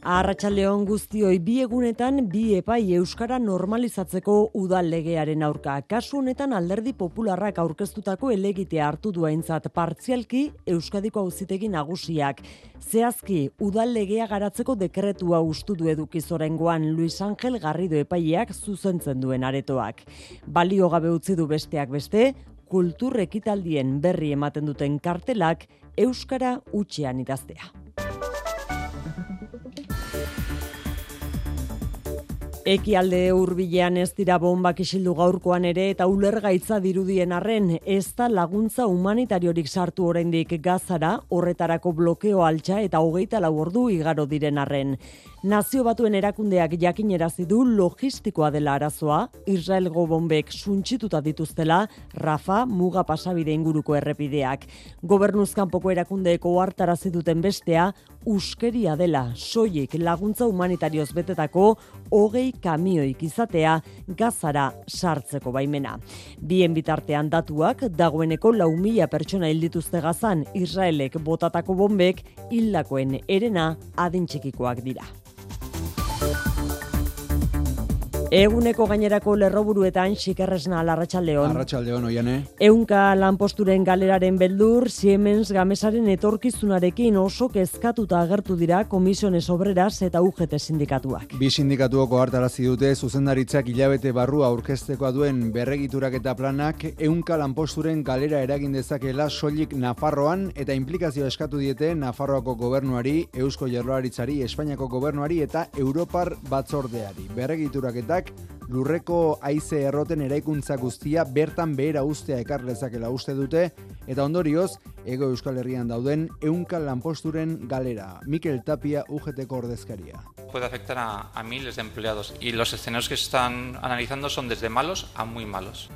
Arratsaldeon guztioi bi egunetan bi epai euskara normalizatzeko udal legearen aurka. Kasu honetan Alderdi Popularrak aurkeztutako elegitea hartu duaintzat partzialki Euskadiko Auzitegi Nagusiak. Zehazki udal legea garatzeko dekretua ustu du edukizorengoan Luis Angel Garrido epaileak zuzentzen duen aretoak. Balio gabe utzi du besteak beste, kultur ekitaldien berri ematen duten kartelak euskara utxean idaztea. Ekialde hurbilean ez dira bombak isildu gaurkoan ere eta ulergaitza dirudien arren ez da laguntza humanitariorik sartu oraindik gazara horretarako blokeo altxa eta hogeita lau ordu igaro diren arren. Nazio batuen erakundeak jakinerazi du logistikoa dela arazoa, Israelgo bombek suntsituta dituztela Rafa muga pasabide inguruko errepideak. Gobernuzkanpoko erakundeeko hartarazi duten bestea uskeria dela soilik laguntza humanitarioz betetako hogei kamioik izatea gazara sartzeko baimena. Bien bitartean datuak dagoeneko lau mila pertsona hildituzte gazan Israelek botatako bombek hildakoen erena adintxikikoak dira. Eguneko gainerako lerroburuetan xikerresna larratxaldeon. Arratxaldeon, oiane. Eunka lanposturen galeraren beldur, Siemens gamesaren etorkizunarekin oso kezkatuta agertu dira komisiones obreras eta UGT sindikatuak. Bi sindikatuoko hartarazi dute zuzendaritzak hilabete barrua aurkeztekoa duen berregiturak eta planak eunka lanposturen galera eragin dezakela soilik Nafarroan eta implikazio eskatu diete Nafarroako gobernuari, Eusko Jarroaritzari, Espainiako gobernuari eta Europar batzordeari. Berregiturak lurreko haize erroten eraikuntza guztia bertan behera ustea ekar lezakela uste dute eta ondorioz ego Euskal Herrian dauden eunka lanposturen galera. Mikel Tapia UGTko ordezkaria. Puede afectar a, a miles de empleados y los escenarios que se están analizando son desde malos a muy malos.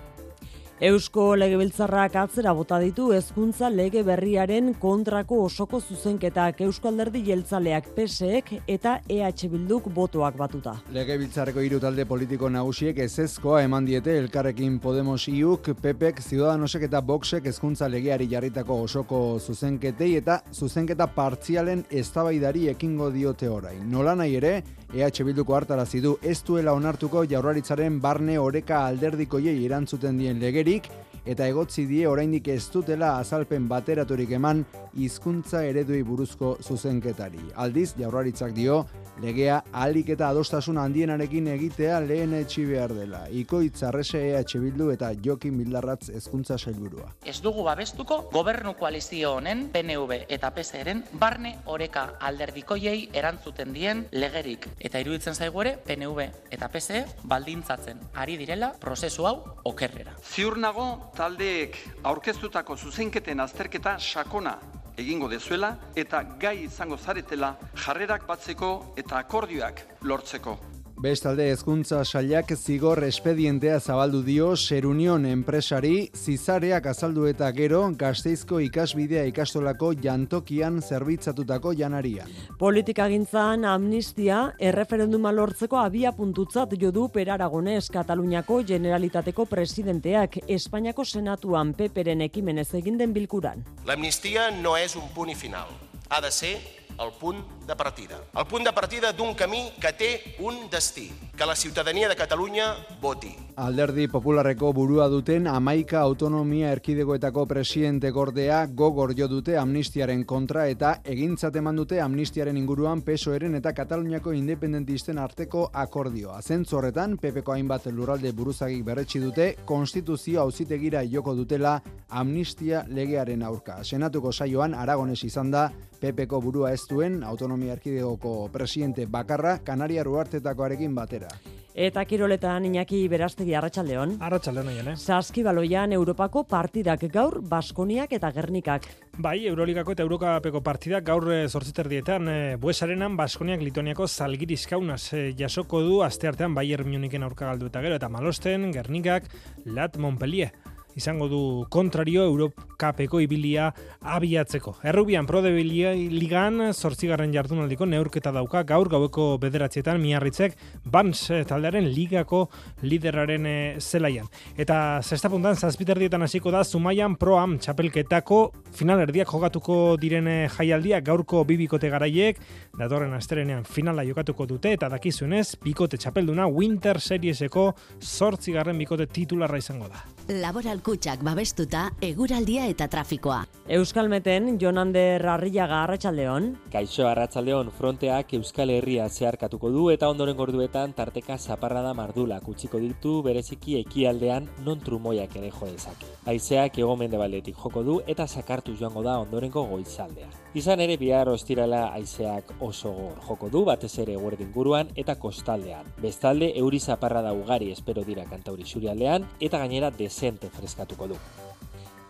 Eusko Legebiltzarrak atzera bota ditu hezkuntza lege berriaren kontrako osoko zuzenketak Eusko Alderdi Jeltzaleak PSEek eta EH Bilduk botoak batuta. Legebiltzarreko hiru talde politiko nagusiek ezezkoa eman diete elkarrekin Podemos IUK, PPek, Ciudadanosek eta Voxek hezkuntza legeari jarritako osoko zuzenketei eta zuzenketa partzialen eztabaidari ekingo diote orain. Nola nahi ere, EH Bilduko hartarazi du ez duela onartuko jaurlaritzaren barne oreka alderdikoiei erantzuten dien lege legerik eta egotzi die oraindik ez dutela azalpen bateraturik eman hizkuntza ereduei buruzko zuzenketari. Aldiz, jaurlaritzak dio, legea ahalik eta adostasun handienarekin egitea lehen etxi behar dela. Ikoitz arrese EH Bildu eta Jokin Bildarratz hezkuntza sailburua. Ez dugu babestuko gobernu koalizio honen PNV eta PSeren barne oreka alderdikoiei erantzuten dien legerik. Eta iruditzen zaigu ere PNV eta PSE baldintzatzen ari direla prozesu hau okerrera. Ziur nago taldeek aurkeztutako zuzenketen azterketa sakona egingo dezuela eta gai izango zaretela jarrerak batzeko eta akordioak lortzeko. Bestalde hezkuntza sailak zigor espedientea zabaldu dio Serunion enpresari zizareak azaldu eta gero Gasteizko ikasbidea ikastolako jantokian zerbitzatutako janaria. Politika gintzan amnistia erreferenduma lortzeko abia puntutzat jodu per Aragones Kataluniako Generalitateko presidenteak Espainiako Senatuan peperen ekimenez egin den bilkuran. La amnistia no és un punt final. Ha de ser el punt de partida. El punt de partida d'un camí que té un destí, que la ciutadania de Catalunya voti. Alderdi Popularreko burua duten amaika autonomia erkidegoetako presidente gordea gogor jo dute amnistiaren kontra eta egintzat eman dute amnistiaren inguruan pesoeren eta Kataluniako independentisten arteko akordioa. Zentzu horretan, PPko hainbat lurralde buruzagik berretsi dute, konstituzio auzitegira joko dutela amnistia legearen aurka. Senatuko saioan Aragones izan da, PPko burua ez duen autonomia erkidegoko presidente bakarra Kanaria Ruartetakoarekin batera. Eta kiroletan Iñaki Berastegi Arratsaldeon. Arratsaldeon hoien, eh. Saskibaloian Europako partidak gaur Baskoniak eta Gernikak. Bai, Euroligako eta Eurokapeko partidak gaur 8 erdietan eh, Buesarenan Baskoniak Litoniako Zalgiris Kaunas eh, jasoko du asteartean Bayern Munichen aurka galdu eta gero eta Malosten, Gernikak, Lat Montpellier izango du kontrario Europapeko ibilia abiatzeko. Errubian Pro de Ligan zortzigarren jardunaldiko neurketa dauka gaur gaueko bederatzietan miarritzek Bans taldearen ligako lideraren eh, zelaian. Eta zestapuntan zazpiterdietan hasiko da Zumaian Proam txapelketako finalerdiak jogatuko direne jaialdia gaurko bibikote garaiek, datorren asterenean finala jokatuko dute eta dakizuenez, bikote txapelduna Winter Serieseko zortzigarren bikote titularra izango da. Laboral kutsak babestuta, eguraldia eta trafikoa. Euskalmeten, Jonander Arriaga Arratxaldeon. Kaixo Arratxaldeon, fronteak Euskal Herria zeharkatuko du eta ondoren gorduetan tarteka zaparrada mardula kutsiko ditu bereziki ekialdean non trumoiak ere jo dezake. Aizeak egomende baldetik joko du eta sakartu joango da ondorengo goizaldea. Izan ere bihar ostirala aizeak oso gor joko du batez ere guerdin guruan eta kostaldean. Bestalde euri zaparrada ugari espero dira kantauri surialdean eta gainera dezente freskatuko du.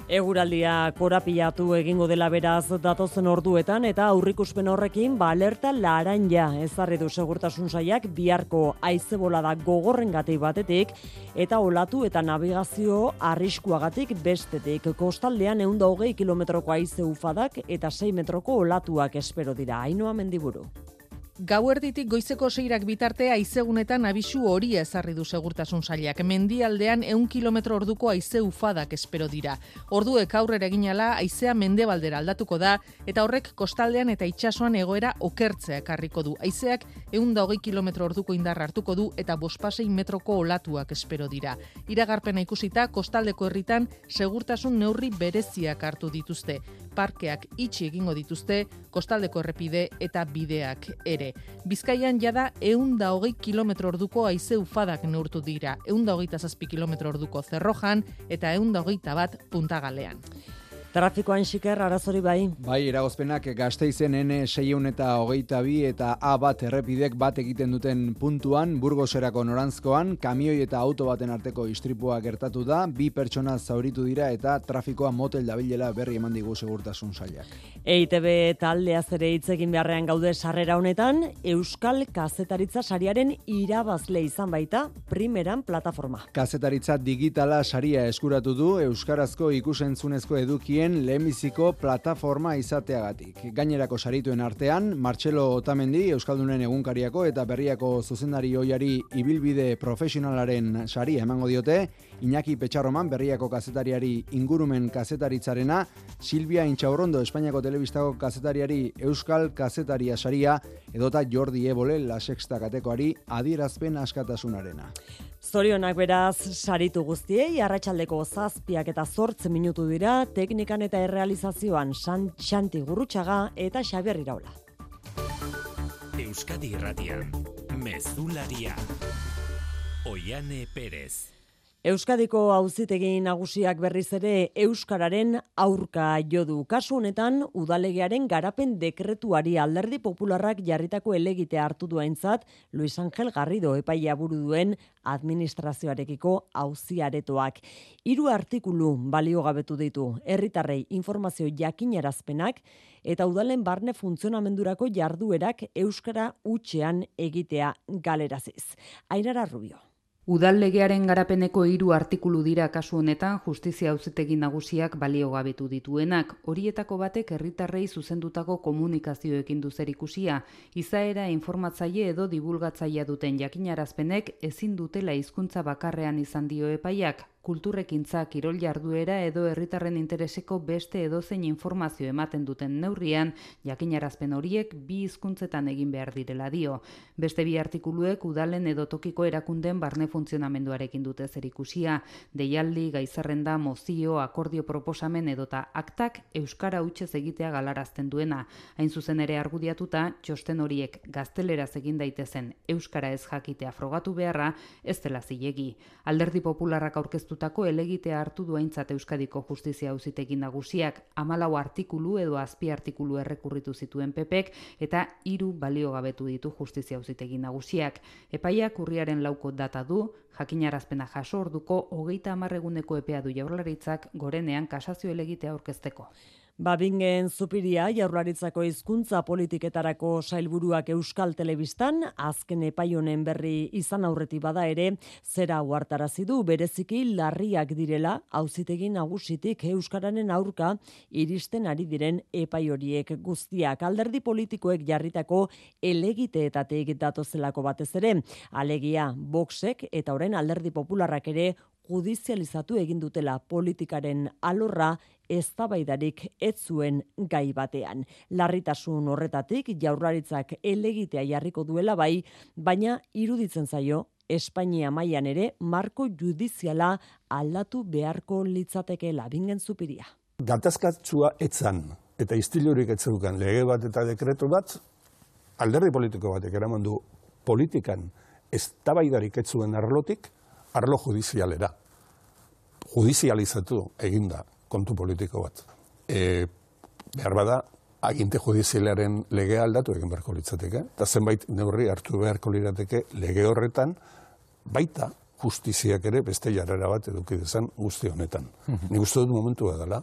Eguraldia korapilatu egingo dela beraz datozen orduetan eta aurrikuspen horrekin ba alerta laranja ezarri du segurtasun saiak biharko da gogorren gati batetik eta olatu eta navigazio arriskuagatik bestetik kostaldean egun da hogei kilometroko aize ufadak eta 6 metroko olatuak espero dira. Ainoa mendiburu. Gauerditik goizeko seirak bitarte aizegunetan abisu hori ezarri du segurtasun sailak. Mendialdean eun kilometro orduko aize ufadak espero dira. Orduek aurrera eginala aizea mendebaldera aldatuko da eta horrek kostaldean eta itsasoan egoera okertzea ekarriko du. Aizeak eun da hogei kilometro orduko indar hartuko du eta bospasei metroko olatuak espero dira. Iragarpena ikusita kostaldeko herritan segurtasun neurri bereziak hartu dituzte. Parkeak itxi egingo dituzte, kostaldeko errepide eta bideak ere. Bizkaian jada eun da hogei kilometro orduko aize ufadak neurtu dira, eun da hogeita zazpi kilometro orduko zerrojan eta eun da hogeita bat puntagalean. Trafikoan xiker, arazori bai? Bai, eragozpenak gazteizen N seion eta hogeita bi eta A bat errepidek bat egiten duten puntuan, burgoserako norantzkoan, kamioi eta auto baten arteko istripua gertatu da, bi pertsona zauritu dira eta trafikoa motel dabilela berri eman digu segurtasun sailak. EITB taldea zere egin beharrean gaude sarrera honetan, Euskal Kazetaritza sariaren irabazle izan baita, primeran plataforma. Kazetaritza digitala saria eskuratu du, Euskarazko ikusentzunezko edukien horien lehenbiziko plataforma izateagatik. Gainerako sarituen artean, Martxelo Otamendi, Euskaldunen egunkariako eta berriako zuzendari hoiari ibilbide profesionalaren saria emango diote, Iñaki Petxarroman, berriako kazetariari ingurumen kazetaritzarena, Silvia Intxaurrondo, Espainiako telebistako kazetariari Euskal Kazetaria saria, edota Jordi Ebole, la sexta katekoari, adierazpen askatasunarena. Zorionak beraz, saritu guztiei, arratsaldeko zazpiak eta zortz minutu dira, teknikan eta errealizazioan Xanti Gurrutxaga eta Xabier Iraula. Euskadi Irratian, Mezularia, Oiane Perez. Euskadiko auzitegi nagusiak berriz ere euskararen aurka jo du. Kasu honetan udalegearen garapen dekretuari Alderdi Popularrak jarritako elegite hartu duaintzat Luis Angel Garrido epaia buru duen administrazioarekiko auziaretoak. Hiru artikulu baliogabetu ditu. Herritarrei informazio jakinarazpenak eta udalen barne funtzionamendurako jarduerak euskara utxean egitea galeraziz. Ainara Rubio. Udal legearen garapeneko hiru artikulu dira kasu honetan justizia auzitegi nagusiak baliogabetu dituenak. Horietako batek herritarrei zuzendutako komunikazioekin du ikusia, izaera informatzaile edo divulgatzailea duten jakinarazpenek ezin dutela hizkuntza bakarrean izan dio epaiak, kulturrekintza kirol jarduera edo herritarren intereseko beste edozein informazio ematen duten neurrian, jakinarazpen horiek bi hizkuntzetan egin behar direla dio. Beste bi artikuluek udalen edo tokiko erakunden barne funtzionamenduarekin dute zer ikusia, deialdi, gaizarrenda, mozio, akordio proposamen edota aktak euskara utxez egitea galarazten duena. Hain zuzen ere argudiatuta, txosten horiek gazteleraz egin daitezen euskara ez jakitea frogatu beharra, ez dela zilegi. Alderdi popularrak aurkeztu aurkeztutako elegitea hartu duaintzat Euskadiko Justizia Auzitegi Nagusiak 14 artikulu edo azpi artikulu errekurritu zituen PPek eta hiru baliogabetu ditu Justizia Auzitegi Nagusiak. Epaiak urriaren lauko data du, jakinarazpena jaso orduko hogeita hamarreguneko epea du jaurlaritzak gorenean kasazio elegitea aurkezteko. Babingen zupiria jaurlaritzako hizkuntza politiketarako sailburuak Euskal Telebistan azken epaionen berri izan aurreti bada ere zera huartarazi du bereziki larriak direla auzitegi nagusitik euskararen aurka iristen ari diren epai horiek guztiak. Alderdi politikoek jarritako elegiteetatik datozelako batez ere. Alegia boxek eta orain alderdi popularrak ere judizializatu egin dutela politikaren alorra eztabaidarik ez zuen gai batean. Larritasun horretatik jaurlaritzak elegitea jarriko duela bai, baina iruditzen zaio Espainia mailan ere marko judiziala aldatu beharko litzateke labingen zupiria. Gatazkatzua etzan eta istilurik etzeukan lege bat eta dekretu bat, alderdi politiko batek eraman du politikan eztabaidarik etzuen arlotik, arlo judizialera. Judizializatu eginda kontu politiko bat. E, behar bada, aginte judizialaren lege aldatu egin beharko litzateke, eta zenbait neurri hartu beharko lirateke lege horretan, baita justiziak ere beste jarrera bat eduki dezan guzti honetan. Mhm. Nik uste dut momentu dela,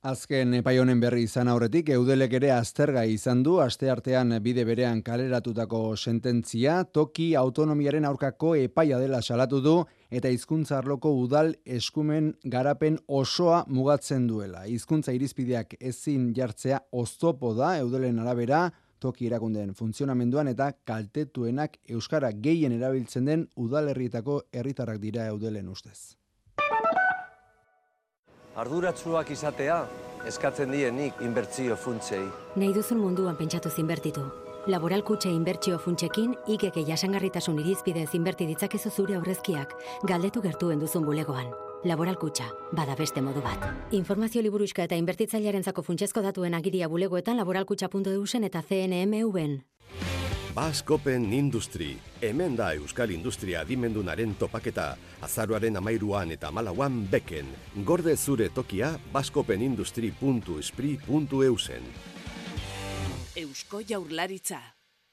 Azken epai honen berri izan aurretik eudelek ere azterga izan du asteartean bide berean kaleratutako sententzia toki autonomiaren aurkako epaia dela salatu du eta hizkuntza arloko udal eskumen garapen osoa mugatzen duela. Hizkuntza irizpideak ezin jartzea oztopo da eudelen arabera toki erakundeen funtzionamenduan eta kaltetuenak euskara gehien erabiltzen den udalerrietako herritarrak dira eudelen ustez. Arduratsuak izatea eskatzen dienik inbertsio funtsei. Nahi duzun munduan pentsatu zinbertitu. Laboral kutxe inbertsio funtsekin, ikeke jasangarritasun irizpide zinberti ditzakezu zure aurrezkiak, galdetu gertuen duzun bulegoan. Laboral kutxa, bada beste modu bat. Informazio liburuska eta inbertitzailearen zako funtsezko datuen agiria bulegoetan laboralkutxa.eusen eta CNMV-en. Baskopen Industri, hemen da Euskal Industria dimendunaren topaketa, azaruaren amairuan eta malauan beken, gorde zure tokia baskopenindustri.espri.eusen. Eusko jaurlaritza,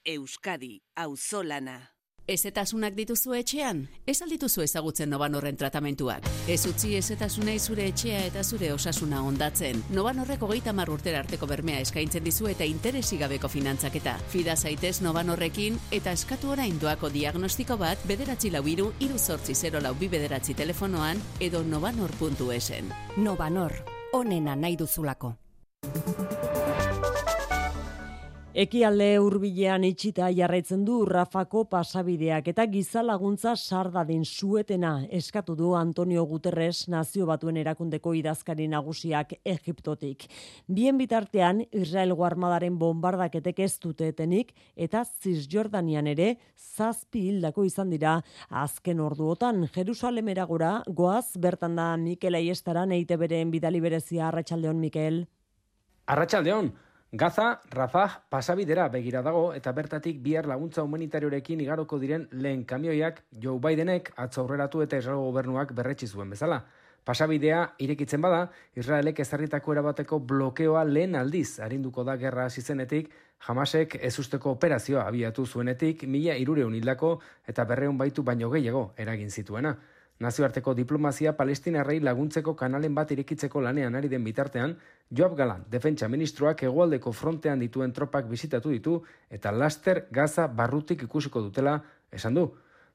Euskadi, auzolana. Ezetasunak dituzu etxean? Ez aldituzu ezagutzen noban horren tratamentuak. Ez utzi ezetasunei zure etxea eta zure osasuna ondatzen. Noban horreko geita urtera arteko bermea eskaintzen dizu eta interesigabeko finantzaketa. Fida zaitez noban horrekin eta eskatu orain doako diagnostiko bat bederatzi lau iru, iru sortzi zero lau bi bederatzi telefonoan edo novanor.esen. Novanor, onena nahi duzulako. Ekialde hurbilean itxita jarraitzen du Rafako pasabideak eta giza laguntza sardadin suetena eskatu du Antonio Guterres nazio batuen erakundeko idazkari nagusiak Egiptotik. Bien bitartean Israel armadaren bombardaketek ez dutetenik eta Cisjordanian ere zazpi hildako izan dira azken orduotan Jerusalemera gora goaz bertan da Mikel Aiestaran eite beren bidali berezia Arratsaldeon Mikel. Arratsaldeon Gaza, Rafah, pasabidera begira dago eta bertatik bihar laguntza humanitariorekin igaroko diren lehen kamioiak Joe Bidenek atzo aurreratu eta Israel gobernuak berretsi zuen bezala. Pasabidea irekitzen bada, Israelek ezarritako erabateko blokeoa lehen aldiz arinduko da gerra hasi zenetik, Hamasek ezusteko operazioa abiatu zuenetik mila irureun hildako eta berreun baitu baino gehiago eragin zituena. Nazioarteko diplomazia palestinarrei laguntzeko kanalen bat irekitzeko lanean ari den bitartean, Joab Galan, defentsa ministroak egualdeko frontean dituen tropak bizitatu ditu eta laster Gaza barrutik ikusiko dutela esan du.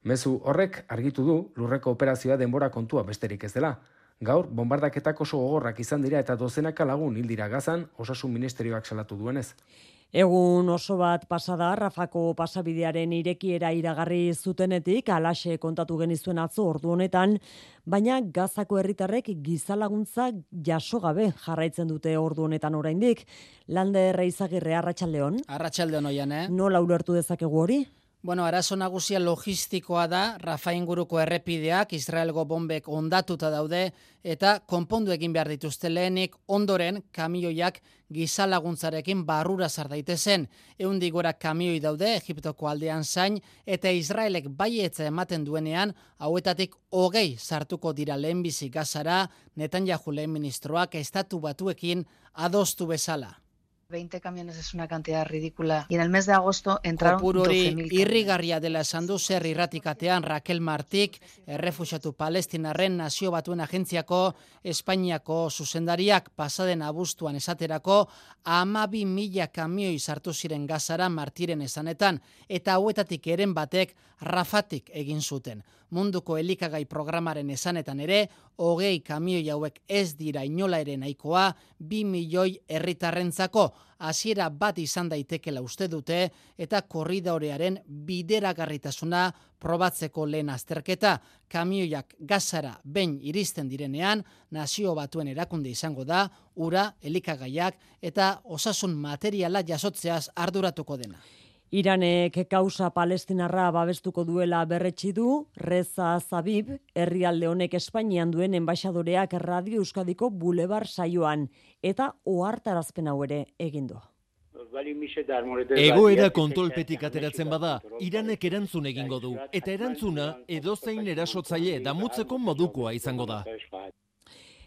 Mezu horrek argitu du lurreko operazioa denbora kontua besterik ez dela. Gaur, bombardaketak oso gogorrak izan dira eta dozenaka lagun hildira gazan, osasun ministerioak salatu duenez. Egun oso bat pasada, Rafako pasabidearen irekiera iragarri zutenetik, alaxe kontatu genizuen atzo ordu honetan, baina gazako herritarrek gizalaguntza jaso gabe jarraitzen dute ordu honetan oraindik. Lande reizagirre, arratsaldeon. Arratxaldeon oian, eh? Nola ulertu dezakegu hori? Bueno, arazo nagusia logistikoa da, Rafa inguruko errepideak, Israelgo bombek ondatuta daude, eta konpondu egin behar dituzte lehenik, ondoren kamioiak gizalaguntzarekin barrura zardaitezen. Eundi gora kamioi daude, Egiptoko aldean zain, eta Israelek baietza ematen duenean, hauetatik hogei sartuko dira lehenbizi gazara, netan lehen ministroak estatu batuekin adostu bezala. 20 camiones es una cantidad ridícula. Y en el mes de agosto entraron Kopuru hori 12.000 irrigarria dela esan du zer irratikatean Raquel Martik, errefuxatu palestinarren nazio batuen agentziako Espainiako zuzendariak pasaden abuztuan esaterako amabi mila kamioi sartu ziren gazara martiren esanetan eta hauetatik eren batek rafatik egin zuten. Munduko elikagai programaren esanetan ere, hogei kamioi hauek ez dira inola ere nahikoa, bi milioi herritarrentzako hasiera bat izan daitekela uste dute eta korridorearen bideragarritasuna probatzeko lehen azterketa. Kamioiak gazara behin iristen direnean, nazio batuen erakunde izango da, ura, elikagaiak eta osasun materiala jasotzeaz arduratuko dena. Iranek kausa palestinarra babestuko duela berretsi du, Reza Zabib, herrialde honek Espainian duen enbaixadoreak Radio Euskadiko Bulebar saioan, eta ohartarazpen hau ere egin du. Egoera kontrolpetik ateratzen bada, Iranek erantzun egingo du, eta erantzuna edozein erasotzaile damutzeko modukoa izango da.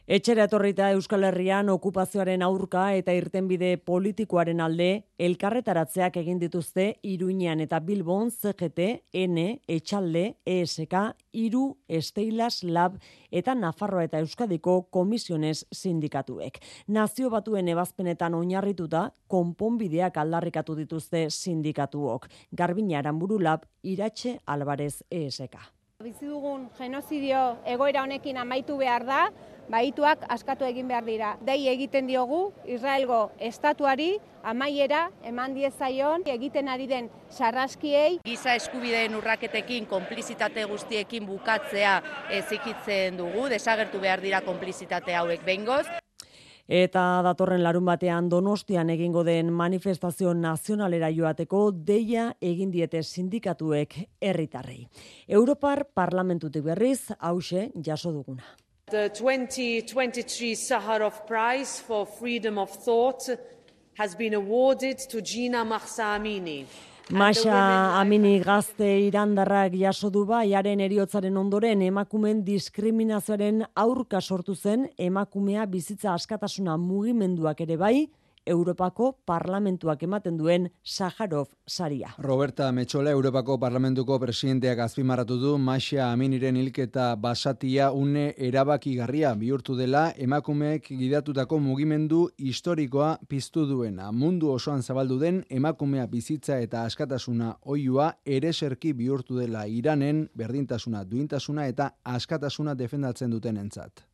Etxera etorrita Euskal Herrian okupazioaren aurka eta irtenbide politikoaren alde elkarretaratzeak egin dituzte Iruñean eta Bilbon CGT, N, Etxalde, ESK, Iru, Esteilas, Lab eta Nafarroa eta Euskadiko komisiones sindikatuek. Nazio batuen ebazpenetan oinarrituta konponbideak aldarrikatu dituzte sindikatuok. Garbina Aranburu Lab, Iratxe Alvarez ESK. Bizi dugun genozidio egoera honekin amaitu behar da, baituak askatu egin behar dira. Dei egiten diogu Israelgo estatuari amaiera eman diezaion egiten ari den sarraskiei. Giza eskubideen urraketekin konplizitate guztiekin bukatzea ezikitzen dugu, desagertu behar dira konplizitate hauek behingoz. Eta datorren larun batean donostian egingo den manifestazio nazionalera joateko deia egin diete sindikatuek herritarrei. Europar parlamentutik berriz hause jaso duguna. The 2023 Sakharov Prize for Freedom of Thought has been awarded to Gina Mahsa Amini. Masa Amini gazte irandarrak jaso du baiaren eriotzaren ondoren emakumen diskriminazioaren aurka sortu zen emakumea bizitza askatasuna mugimenduak ere bai, Europako parlamentuak ematen duen Saharov saria. Roberta Metxola Europako parlamentuko presidenteak azpimarratu du Masia Aminiren hilketa basatia une erabakigarria bihurtu dela emakumeek gidatutako mugimendu historikoa piztu duena. Mundu osoan zabaldu den emakumea bizitza eta askatasuna oiua ereserki bihurtu dela Iranen berdintasuna, duintasuna eta askatasuna defendatzen duten entzat.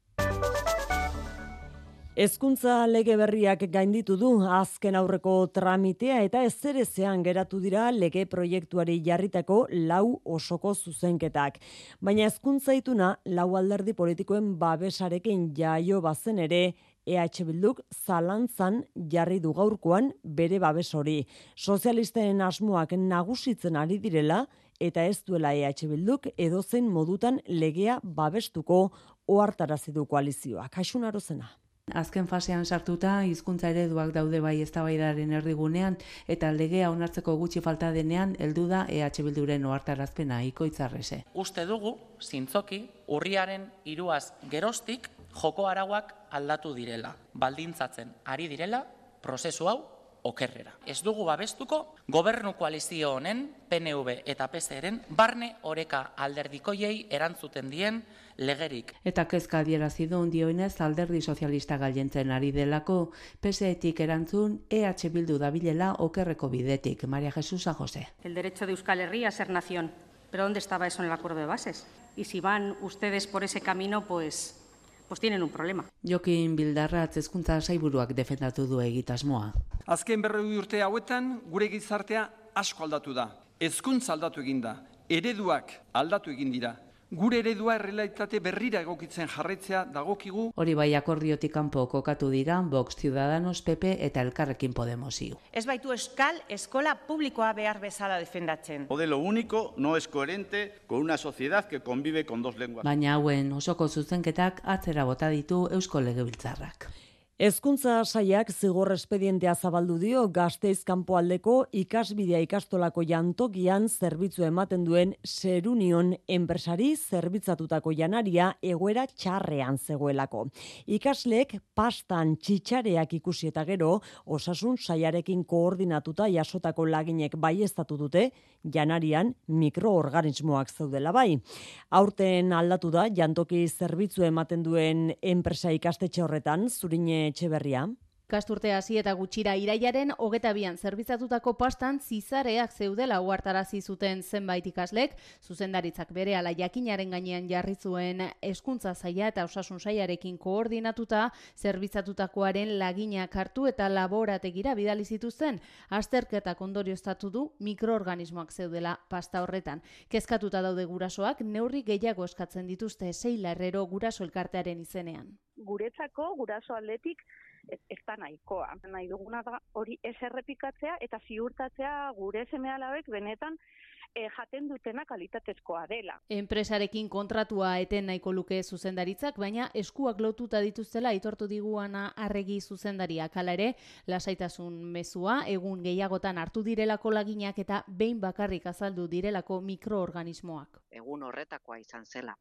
Hezkuntza lege berriak gainditu du azken aurreko tramitea eta ezerezean geratu dira lege proiektuari jarritako lau osoko zuzenketak. Baina hezkuntza ituna lau alderdi politikoen babesarekin jaio bazen ere EH Bilduk zalantzan jarri du gaurkoan bere babes hori. Sozialisten asmoak nagusitzen ari direla eta ez duela EH Bilduk edozen modutan legea babestuko ohartarazi du koalizioak. Kaixun arozena. Azken fasean sartuta hizkuntza ereduak daude bai eztabaidaren erdigunean eta legea onartzeko gutxi falta denean heldu da EH Bilduren ohartarazpena ikoitzarrese. Uste dugu zintzoki urriaren hiruaz gerostik joko arauak aldatu direla, baldintzatzen ari direla prozesu hau okerrera. Ez dugu babestuko gobernu koalizio honen PNV eta PSren barne oreka alderdikoiei erantzuten dien legerik. Eta kezka adierazi du dioenez alderdi sozialista gailentzen ari delako PSetik erantzun EH Bildu dabilela okerreko bidetik. Maria Jesús José. El derecho de Euskal Herria a ser nación. Pero ¿dónde estaba eso en el acuerdo de bases? Y si van ustedes por ese camino, pues pues tienen un problema. Jokin Bildarratz hezkuntza saiburuak defendatu du egitasmoa. Azken berroi urte hauetan gure gizartea asko aldatu da. Hezkuntza aldatu egin da. Ereduak aldatu egin dira. Gure eredua errealitate berrira egokitzen jarraitzea dagokigu. Hori bai akordiotik kanpo kokatu dira Vox Ciudadanos PP eta Elkarrekin Podemos iu. Ez baitu eskal eskola publikoa behar bezala defendatzen. Modelo único no es coherente con una sociedad que convive con dos lenguas. Baina hauen osoko zuzenketak atzera bota ditu Eusko Legebiltzarrak. Hezkuntza saiak zigor espedientea zabaldu dio Gasteiz kanpoaldeko ikasbidea ikastolako jantokian zerbitzu ematen duen Serunion enpresari zerbitzatutako janaria egoera txarrean zegoelako. Ikasleek pastan txitxareak ikusi eta gero osasun saiarekin koordinatuta jasotako laginek baiestatu dute janarian mikroorganismoak zeudela bai. Aurten aldatu da jantoki zerbitzu ematen duen enpresa ikastetxe horretan, zurine etxeberria. Kasturte hasi eta gutxira iraiaren hogeta bian zerbizatutako pastan zizareak zeudela uartarazi zuten zenbait ikaslek, zuzendaritzak bere ala jakinaren gainean jarri zuen eskuntza zaia eta osasun saiarekin koordinatuta zerbizatutakoaren laginak hartu eta laborategira bidali zituzten, azterketak ondorioztatu du mikroorganismoak zeudela pasta horretan. Kezkatuta daude gurasoak, neurri gehiago eskatzen dituzte zeila herrero guraso elkartearen izenean. Guretzako, guraso atletik, ez da nahikoa. Nahi duguna da hori ez errepikatzea eta ziurtatzea gure seme benetan e, jaten dutena kalitatezkoa dela. Enpresarekin kontratua eten nahiko luke zuzendaritzak, baina eskuak lotuta dituztela aitortu diguana arregi zuzendaria. Kala ere, lasaitasun mezua, egun gehiagotan hartu direlako laginak eta behin bakarrik azaldu direlako mikroorganismoak. Egun horretakoa izan zela.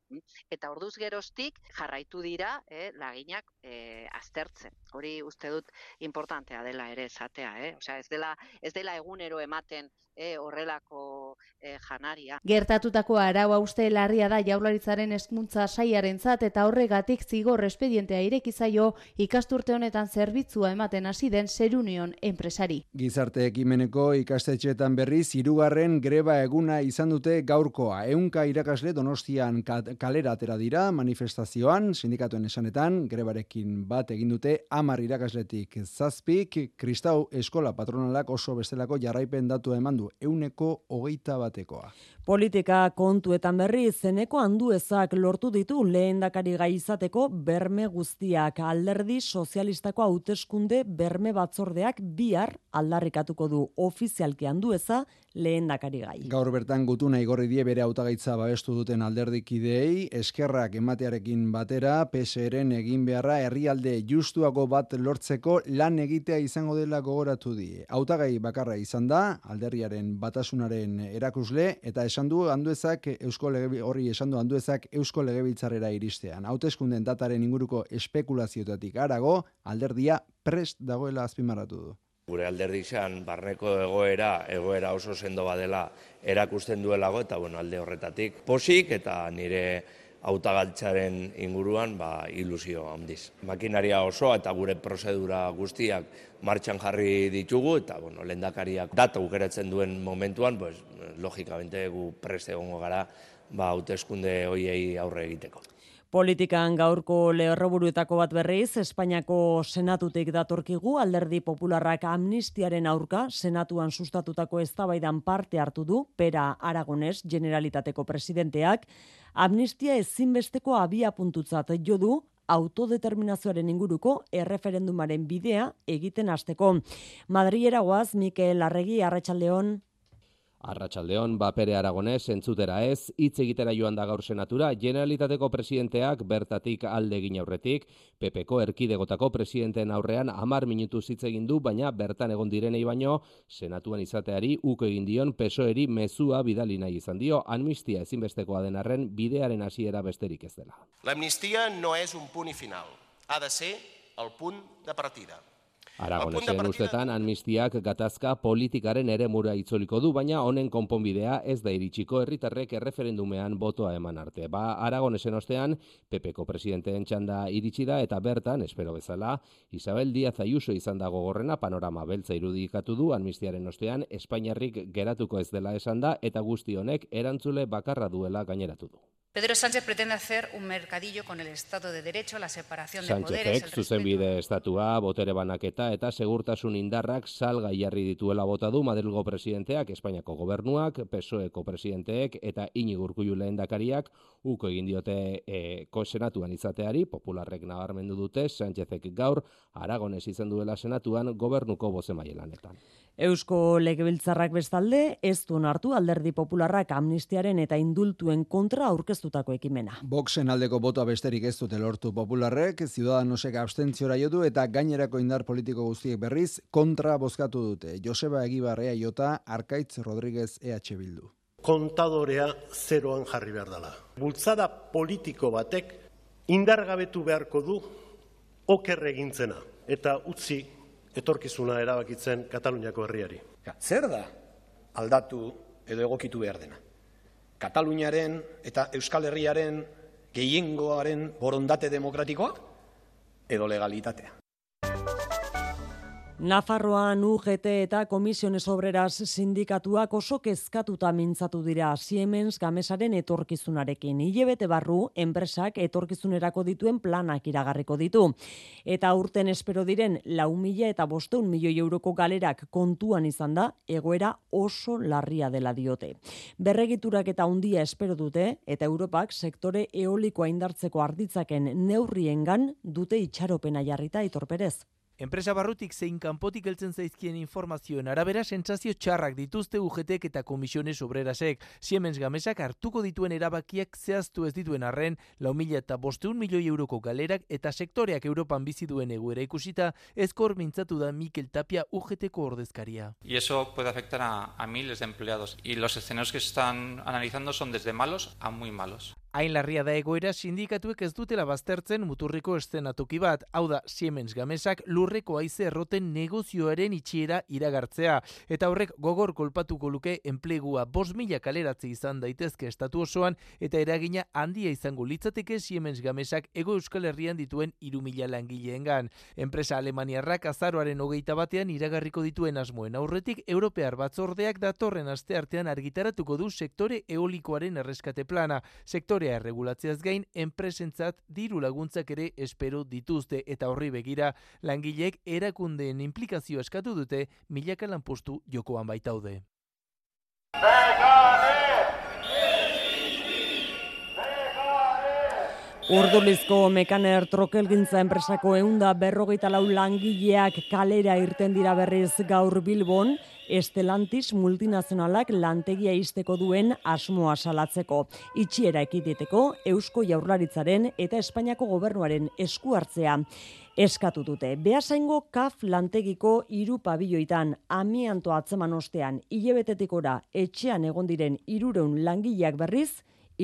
Eta orduz geroztik jarraitu dira eh, laginak eh, aztertzen. Hori uste dut importantea dela ere esatea. Eh? Osea, ez, dela, ez dela egunero ematen eh, horrelako e, janaria. Gertatutako arau uste larria da jaularitzaren eskuntza saiarentzat eta horregatik zigor espedientea ireki zaio ikasturte honetan zerbitzua ematen hasi den Serunion enpresari. Gizarte ekimeneko ikastetxeetan berriz hirugarren greba eguna izan dute gaurkoa. Ehunka irakasle Donostian kalera atera dira manifestazioan sindikatuen esanetan grebarekin bat egin dute 10 irakasletik zazpik Kristau eskola patronalak oso bestelako jarraipen datu eman du ehuneko hogeita bat っていこうわ。Politika kontuetan berri zeneko handuezak lortu ditu lehendakari gai izateko berme guztiak alderdi sozialistako hauteskunde berme batzordeak bihar aldarrikatuko du ofizialki handueza lehendakari gai. Gaur bertan gutuna igorri die bere hautagaitza babestu duten alderdikideei eskerrak ematearekin batera PSRen egin beharra herrialde justuago bat lortzeko lan egitea izango dela gogoratu die. Hautagai bakarra izan da alderriaren batasunaren erakusle eta esan du handuezak Eusko Lege horri esan du handuezak Eusko Legebiltzarrera iristean. Hauteskunden dataren inguruko espekulazioetatik arago alderdia prest dagoela azpimarratu du. Gure alderdixan barneko egoera, egoera oso sendo badela erakusten duelago eta bueno, alde horretatik posik eta nire hautagaltzaren inguruan ba, ilusio handiz. Makinaria oso eta gure prozedura guztiak martxan jarri ditugu eta bueno, lendakariak data ukeratzen duen momentuan, pues, logikamente gu preste egongo gara ba, hauteskunde hoiei aurre egiteko. Politikan gaurko lehorroburuetako bat berriz, Espainiako senatutik datorkigu alderdi popularrak amnistiaren aurka senatuan sustatutako eztabaidan parte hartu du, pera Aragones generalitateko presidenteak, amnistia ezinbesteko abia puntutzat jo du autodeterminazioaren inguruko erreferendumaren bidea egiten hasteko. Madriera goaz, Mikel Arregi, Arratxaldeon. Arratxaldeon, bapere aragonez, entzutera ez, hitz egitera joan da gaur senatura, generalitateko presidenteak bertatik alde egin aurretik, PPko erkidegotako presidenteen aurrean amar minutu hitz egin du, baina bertan egon direnei baino, senatuan izateari uko egin dion pesoeri mezua bidali nahi izan dio, amnistia ezinbestekoa den arren bidearen hasiera besterik ez dela. La amnistia no es un punt final, ha de ser el punt de partida. Aragonesen ustetan amnistiak gatazka politikaren ere mura itzoliko du, baina honen konponbidea ez da iritsiko herritarrek erreferendumean botoa eman arte. Ba, Aragonesen ostean, PPko presidenteen txanda iritsi da eta bertan, espero bezala, Isabel Díaz Ayuso izan dago gorrena panorama beltza irudikatu du amnistiaren ostean Espainiarrik geratuko ez dela esan da eta guzti honek erantzule bakarra duela gaineratu du. Pedro Sánchez pretende hacer un mercadillo con el Estado de Derecho, la separación de Sánchez poderes... Sánchez zuzenbide estatua, botere banaketa eta segurtasun indarrak salga jarri dituela bota du Madrilgo presidenteak, Espainiako gobernuak, PSOEko presidenteek eta inigurkuiu lehendakariak uko egin diote e, senatuan izateari, popularrek nabarmendu dute, Sánchezek gaur, Aragones izan duela senatuan gobernuko boze maielanetan. Eusko Legebiltzarrak bestalde, ez du hartu alderdi popularrak amnistiaren eta indultuen kontra aurkeztu aurkeztutako ekimena. Boxen aldeko botoa besterik ez dute lortu popularrek, ziudadanosek abstentziora jodu eta gainerako indar politiko guztiek berriz kontra bozkatu dute. Joseba Egibarrea jota, Arkaitz Rodríguez EH Bildu. Kontadorea zeroan jarri behar dela. Bultzada politiko batek indargabetu beharko du oker egintzena eta utzi etorkizuna erabakitzen Kataluniako herriari. Zer da aldatu edo egokitu behar dena? Kataluniaren eta Euskal Herriaren gehiengoaren borondate demokratikoa edo legalitatea. Nafarroan UGT eta Komisiones Obreras sindikatuak oso kezkatuta mintzatu dira Siemens Gamesaren etorkizunarekin. Ilebete barru, enpresak etorkizunerako dituen planak iragarriko ditu. Eta urten espero diren lau mila eta bosteun milioi euroko galerak kontuan izan da, egoera oso larria dela diote. Berregiturak eta undia espero dute, eta Europak sektore eolikoa indartzeko arditzaken neurriengan dute itxaropena jarrita itorperez. Enpresa barrutik zein kanpotik heltzen zaizkien informazioen arabera sentsazio txarrak dituzte UGTek eta komisiones obrerasek. Siemens gamesak hartuko dituen erabakiak zehaztu ez dituen arren, lau mila eta bosteun milioi euroko galerak eta sektoreak Europan bizi duen egoera ikusita, ezkor mintzatu da Mikel Tapia UGTko ordezkaria. Y eso puede afectar a, a miles de empleados. Y los escenarios que están analizando son desde malos a muy malos. Hain larria da egoera sindikatuek ez dutela baztertzen muturriko estenatoki bat, hau da Siemens gamesak lurreko haize erroten negozioaren itxiera iragartzea, eta horrek gogor kolpatuko luke enplegua bos mila kaleratze izan daitezke estatu osoan, eta eragina handia izango litzateke Siemens gamesak ego euskal herrian dituen iru mila langileengan. Enpresa alemaniarrak azaroaren hogeita batean iragarriko dituen asmoen aurretik, Europear batzordeak datorren aste artean argitaratuko du sektore eolikoaren erreskate plana, sektore sektorea erregulatzeaz gain enpresentzat diru laguntzak ere espero dituzte eta horri begira langileek erakundeen implikazio eskatu dute milaka lanpostu jokoan baitaude. Urdulizko mekaner trokelgintza enpresako eunda berrogeita lau langileak kalera irten dira berriz gaur Bilbon, Estelantis multinazionalak lantegia izteko duen asmoa salatzeko. Itxiera ekiditeko Eusko Jaurlaritzaren eta Espainiako gobernuaren esku hartzea eskatu dute. Beasaingo kaf lantegiko hiru pabilloitan amianto atzeman ostean hilebetetik ora etxean egon diren irureun langileak berriz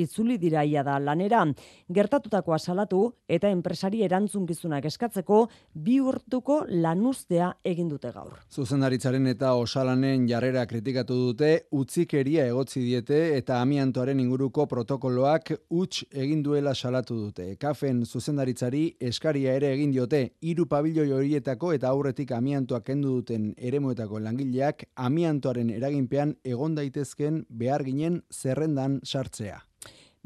itzuli diraia da lanera. Gertatutakoa salatu eta enpresari erantzunkizunak eskatzeko bi urtuko lanuztea egin dute gaur. Zuzendaritzaren eta osalanen jarrera kritikatu dute, utzikeria egotzi diete eta amiantoaren inguruko protokoloak huts egin duela salatu dute. Kafen zuzendaritzari eskaria ere egin diote hiru pabiloi horietako eta aurretik amiantoak kendu duten eremuetako langileak amiantoaren eraginpean egon daitezken behar ginen zerrendan sartzea.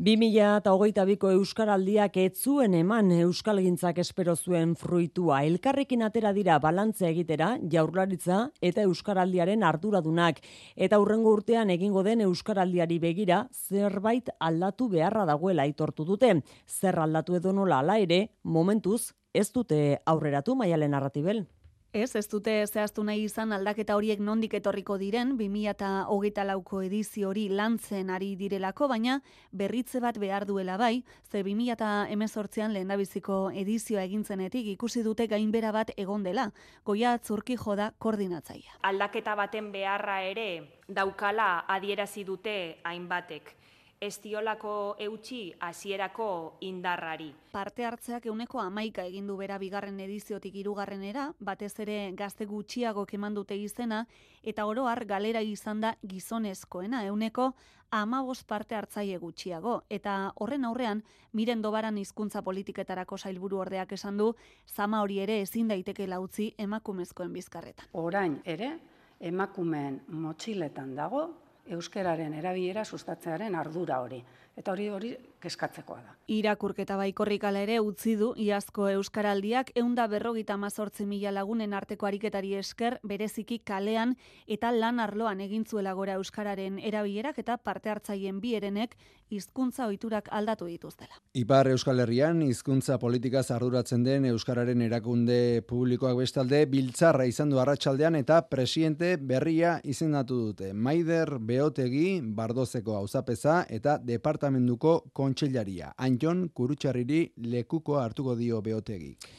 2000 eta hogeita biko Euskaraldiak etzuen eman Euskalgintzak espero zuen fruitua. Elkarrekin atera dira balantzea egitera, jaurlaritza eta Euskaraldiaren arduradunak. Eta hurrengo urtean egingo den Euskaraldiari begira, zerbait aldatu beharra dagoela aitortu dute. Zer aldatu edo nola ala ere, momentuz, ez dute aurreratu maialen narratibel. Ez, ez dute zehaztu nahi izan aldaketa horiek nondik etorriko diren, 2008 lauko edizio hori lantzen ari direlako, baina berritze bat behar duela bai, ze 2008an lehen dabiziko edizioa egintzenetik ikusi dute gainbera bat egon dela, goia atzurki joda koordinatzaia. Aldaketa baten beharra ere daukala adierazi dute hainbatek estiolako eutxi hasierako indarrari. Parte hartzeak euneko amaika egindu bera bigarren ediziotik irugarrenera, batez ere gazte gutxiago keman dute izena, eta oroar galera izan da gizonezkoena, euneko amabos parte hartzaile gutxiago. Eta horren aurrean, miren dobaran hizkuntza politiketarako sailburu ordeak esan du, zama hori ere ezin daiteke lautzi emakumezkoen bizkarretan. Orain ere, emakumeen motxiletan dago, euskararen erabilera sustatzearen ardura hori. Eta hori hori keskatzekoa da. Irakurketa baikorrikala ere utzi du iazko euskaraldiak eunda berrogita mazortzi mila lagunen arteko ariketari esker bereziki kalean eta lan arloan egintzuela gora euskararen erabilerak eta parte hartzaien bi erenek hizkuntza ohiturak aldatu dituztela. Ipar Euskal Herrian hizkuntza politika arduratzen den euskararen erakunde publikoak bestalde biltzarra izan du arratsaldean eta presidente berria izendatu dute. Maider Beotegi Bardozeko auzapeza eta departamentuko kontseilaria. Anjon Kurutxarriri lekuko hartuko dio Beotegik.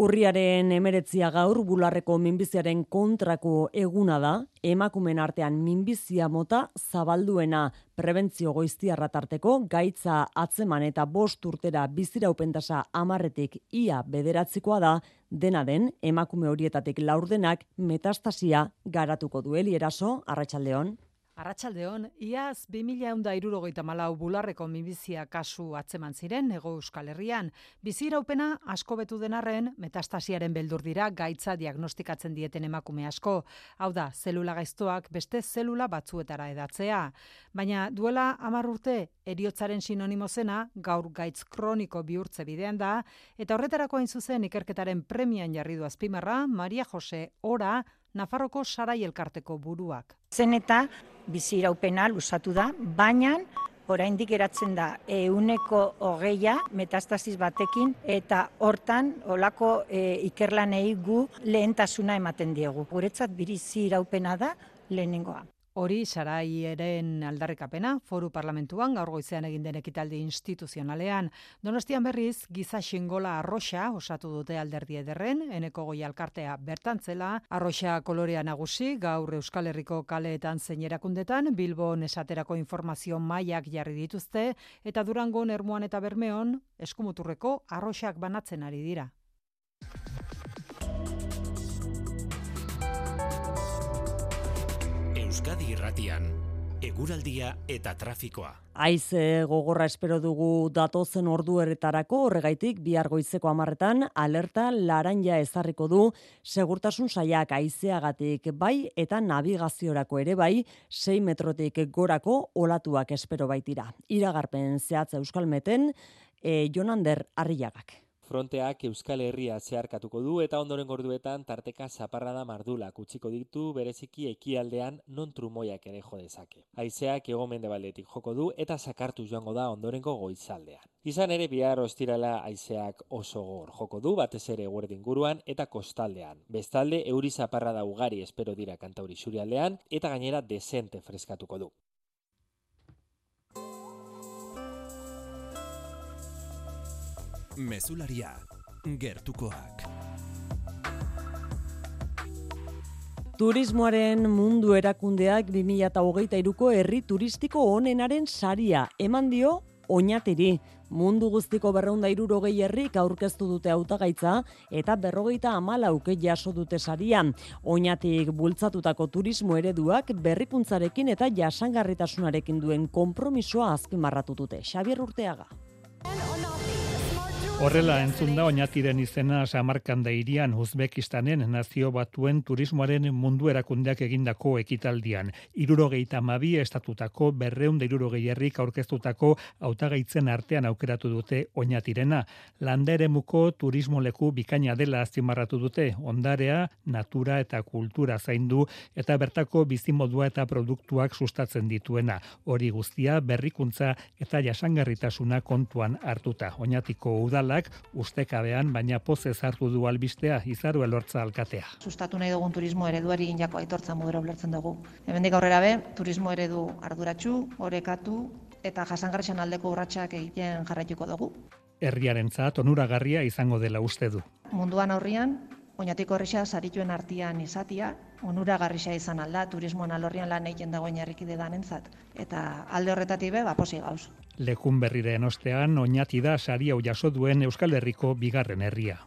Urriaren emeretzia gaur bularreko minbiziaren kontrako eguna da, emakumen artean minbizia mota zabalduena prebentzio goiztiarra tarteko, gaitza atzeman eta bost urtera biziraupentasa amarretik ia bederatzikoa da, dena den emakume horietatik laurdenak metastasia garatuko dueli eraso, arratsaldeon. Arratxaldeon, iaz 2000 irurogeita malau bularreko mibizia kasu atzeman ziren, nego euskal herrian. Biziraupena asko betu denarren, metastasiaren beldur dira gaitza diagnostikatzen dieten emakume asko. Hau da, zelula gaiztoak beste zelula batzuetara edatzea. Baina duela amar urte, eriotzaren sinonimo zena, gaur gaitz kroniko bihurtze bidean da, eta horretarako hain zuzen ikerketaren premian jarri du azpimarra, Maria Jose Ora, Nafarroko Sarai Elkarteko buruak. Zen eta biziraupena lusatu da, baina oraindik geratzen da euneko hogeia metastasis batekin eta hortan olako e, ikerlanei gu lehentasuna ematen diegu. Guretzat birizi iraupena da lehenengoa. Hori saraieren aldarrikapena foru parlamentuan gaur goizean egin den ekitaldi instituzionalean. Donostian berriz giza xingola arroxa osatu dute alderdi ederren, eneko goi alkartea bertantzela, arroxa kolorea nagusi gaur Euskal Herriko kaleetan zein erakundetan, Bilbon esaterako informazio mailak jarri dituzte, eta durango ermuan eta bermeon eskumuturreko arroxak banatzen ari dira. Euskadi Irratian eguraldia eta trafikoa. Aize gogorra espero dugu datozen ordu erretarako horregaitik bihar goizeko amarretan alerta laranja ezarriko du segurtasun saiak aizeagatik bai eta navigaziorako ere bai 6 metrotik gorako olatuak espero baitira. Iragarpen zehatza euskalmeten e, Jonander Arriagak. Fronteak Euskal Herria zeharkatuko du eta ondoren gorduetan tarteka zaparrada mardula kutsiko ditu bereziki ekialdean non trumoiak ere jo dezake. Haizeak egomende baldetik joko du eta sakartu joango da ondorengo goizaldean. Izan ere bihar ostirala haizeak oso gor joko du batez ere guerdin guruan eta kostaldean. Bestalde euri zaparrada ugari espero dira kantauri surialdean eta gainera desente freskatuko du. Mesularia, gertukoak. Turismoaren mundu erakundeak 2008ko herri turistiko onenaren saria eman dio oinatiri. Mundu guztiko berreunda irurogei herrik aurkeztu dute hautagaitza eta berrogeita amalauke jaso dute sarian. Oinatik bultzatutako turismo ereduak berrikuntzarekin eta jasangarritasunarekin duen konpromisoa azpimarratu dute. Xabier Urteaga. Horrela entzun da oinatiren izena Samarkanda irian Uzbekistanen nazio batuen turismoaren mundu erakundeak egindako ekitaldian. Irurogeita mabi estatutako berreun da irurogei herrik aurkeztutako hautagaitzen artean aukeratu dute oinatirena. Landere muko turismo leku bikaina dela azpimarratu dute ondarea, natura eta kultura zaindu eta bertako bizimodua eta produktuak sustatzen dituena. Hori guztia berrikuntza eta jasangarritasuna kontuan hartuta. Oinatiko udal udalak ustekabean baina poze hartu du albistea izaru elortza alkatea. Sustatu nahi dugun turismo ereduari injako aitortza modera ulertzen dugu. Hemendik aurrera be, turismo eredu arduratsu, orekatu eta jasangarrian aldeko urratsak egiten jarraituko dugu. Herriarentzat onuragarria izango dela uste du. Munduan aurrian, oinatiko herrisa sarituen artean izatia, onuragarria izan alda turismoan alorrian lan egiten dagoen herrikide danentzat eta alde horretatik be ba posi gauz lekun berriren ostean oinati da sari hau jaso duen Euskal Herriko bigarren herria.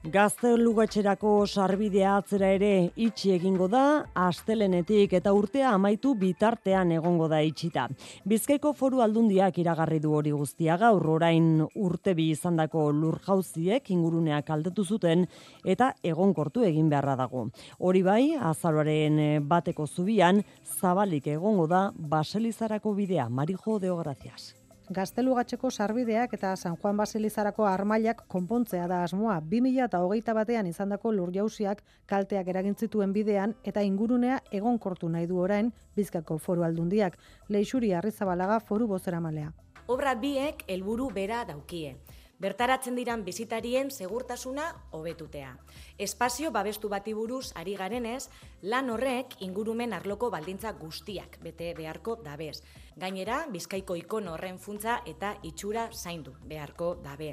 Gazte lugatxerako sarbidea atzera ere itxi egingo da, astelenetik eta urtea amaitu bitartean egongo da itxita. Bizkaiko foru aldundiak iragarri du hori guztia gaur orain urte bi izandako lurjauziek inguruneak aldetu zuten eta egonkortu egin beharra dago. Hori bai, azaroaren bateko zubian, zabalik egongo da baselizarako bidea, Marijo Deograzias. Gaztelugatxeko sarbideak eta San Juan Basilizarako armailak konpontzea da asmoa. 2000 eta hogeita batean izandako lur jausiak kalteak eragintzituen bidean eta ingurunea egonkortu nahi du orain bizkako foru aldundiak. Leixuri Arrizabalaga foru bozera malea. Obra biek helburu bera daukie bertaratzen diran bizitarien segurtasuna hobetutea. Espazio babestu bati buruz ari garenez, lan horrek ingurumen arloko baldintza guztiak bete beharko dabez. Gainera, Bizkaiko ikon horren funtza eta itxura zaindu beharko dabe.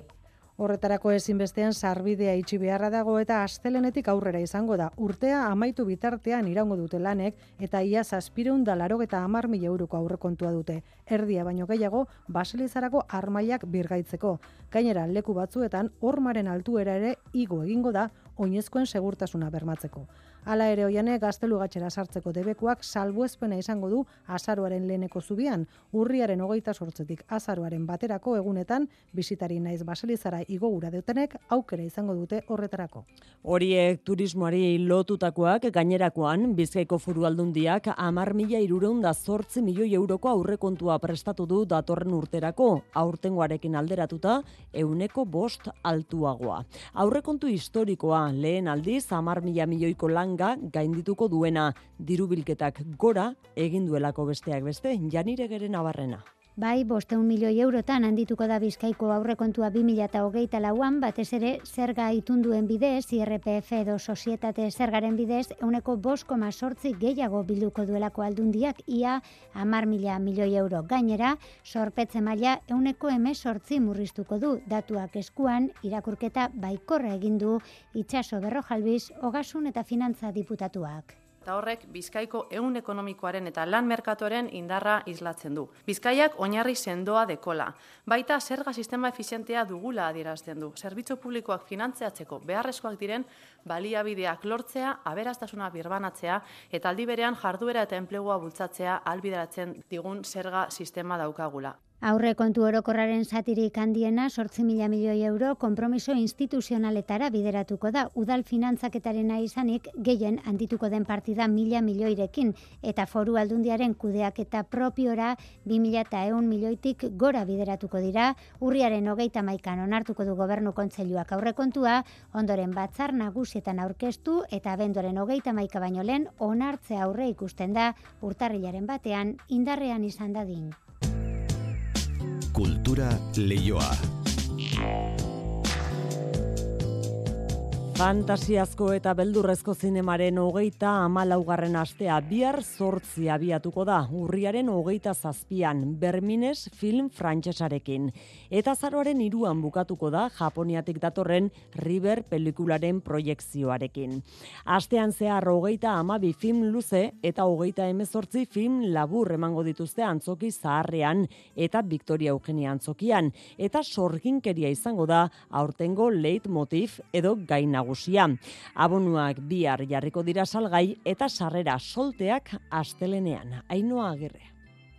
Horretarako ezinbestean sarbidea itxi beharra dago eta astelenetik aurrera izango da. Urtea amaitu bitartean iraungo dute lanek eta ia zazpireun da laro eta amar mila euroko aurrekontua dute. Erdia baino gehiago, baselizarako armaiak birgaitzeko. Gainera, leku batzuetan, hormaren altuera ere igo egingo da, oinezkoen segurtasuna bermatzeko. Hala ere oiane gaztelu gatxera sartzeko debekuak salbuezpena izango du azaruaren leheneko zubian, urriaren hogeita sortzetik azaruaren baterako egunetan, bisitari naiz baselizara igogura deutenek aukera izango dute horretarako. Horiek turismoari lotutakoak gainerakoan, bizkaiko furu aldundiak amar mila irureunda zortzi milioi euroko aurrekontua prestatu du datorren urterako, aurtengoarekin alderatuta, euneko bost altuagoa. Aurrekontu historikoa lehen aldiz, amar mila milioiko lan gaindituko duena dirubilketak gora egin duelako besteak beste janire geren abarrena. Bai, bosteun milioi eurotan handituko da bizkaiko aurrekontua 2008 lauan, batez ere zerga itunduen bidez, IRPF edo sozietate zergaren bidez, euneko boskoma sortzi gehiago bilduko duelako aldundiak ia amar mila milioi euro. Gainera, sorpetze maila euneko eme sortzi murriztuko du datuak eskuan, irakurketa baikorra egindu itxaso berrojalbiz, ogasun eta finantza diputatuak eta horrek Bizkaiko ehun ekonomikoaren eta lan merkatoren indarra islatzen du. Bizkaiak oinarri sendoa dekola, baita zerga sistema efizientea dugula adierazten du. Zerbitzu publikoak finantzeatzeko beharrezkoak diren baliabideak lortzea, aberastasuna birbanatzea eta aldi berean jarduera eta enplegua bultzatzea albideratzen digun zerga sistema daukagula. Aurre kontu orokorraren satirik handiena sortzi mila milioi euro kompromiso instituzionaletara bideratuko da. Udal finantzaketaren izanik gehien handituko den partida mila milioirekin eta foru aldundiaren kudeak eta propiora bi mila eta eun milioitik gora bideratuko dira. Urriaren hogeita maikan onartuko du gobernu kontseiluak aurre kontua, ondoren batzar nagusietan aurkeztu eta abendoren hogeita maika baino lehen onartzea aurre ikusten da urtarrilaren batean indarrean izan dadin. Kultura leioa. Fantasiazko eta beldurrezko zinemaren hogeita amalaugarren astea bihar zortzi abiatuko da, urriaren hogeita zazpian, Bermines film frantsesarekin. Eta zaroaren iruan bukatuko da, Japoniatik datorren River pelikularen proiektzioarekin. Astean zehar hogeita amabi film luze eta hogeita emezortzi film labur emango dituzte antzoki zaharrean eta Victoria Eugenia antzokian. Eta sorginkeria izango da, aurtengo leitmotiv edo gainago nagusia. Abonuak bihar jarriko dira salgai eta sarrera solteak astelenean. Ainoa agirre.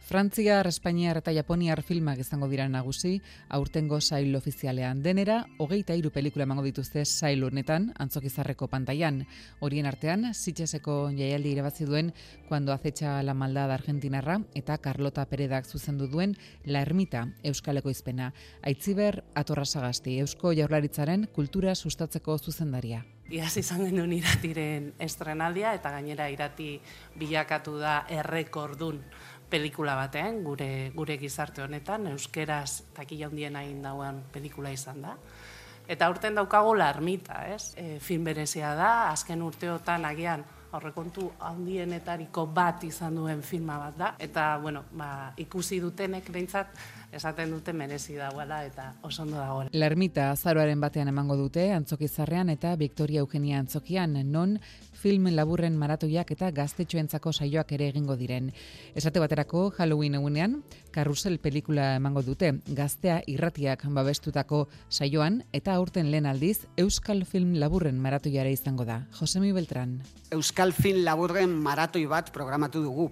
Frantziar, Espainiar eta Japoniar filmak izango dira nagusi, aurtengo sail ofizialean denera, hogeita iru pelikula emango dituzte sail urnetan, antzokizarreko pantaian. Horien artean, sitxeseko jaialdi irabazi duen, cuando acecha la maldad argentinarra, eta Carlota Peredak zuzendu duen, La Ermita, Euskaleko izpena. Aitziber, atorra sagasti, Eusko jaurlaritzaren kultura sustatzeko zuzendaria. Iaz izan genuen iratiren estrenaldia, eta gainera irati bilakatu da errekordun pelikula batean, gure, gure gizarte honetan, euskeraz takila hundien hain dauen pelikula izan da. Eta urten daukago larmita, ez? E, film berezia da, azken urteotan agian aurrekontu handienetariko bat izan duen filma bat da. Eta, bueno, ba, ikusi dutenek behintzat, esaten dute merezi dagoela eta oso ondo dago. La ermita azaroaren batean emango dute antzokizarrean eta Victoria Eugenia antzokian non film laburren maratoiak eta gaztetxoentzako saioak ere egingo diren. Esate baterako Halloween egunean, karrusel pelikula emango dute gaztea irratiak babestutako saioan eta aurten lehen aldiz Euskal Film Laburren maratoiare izango da. Josemi Beltran. Euskal Film Laburren maratoi bat programatu dugu.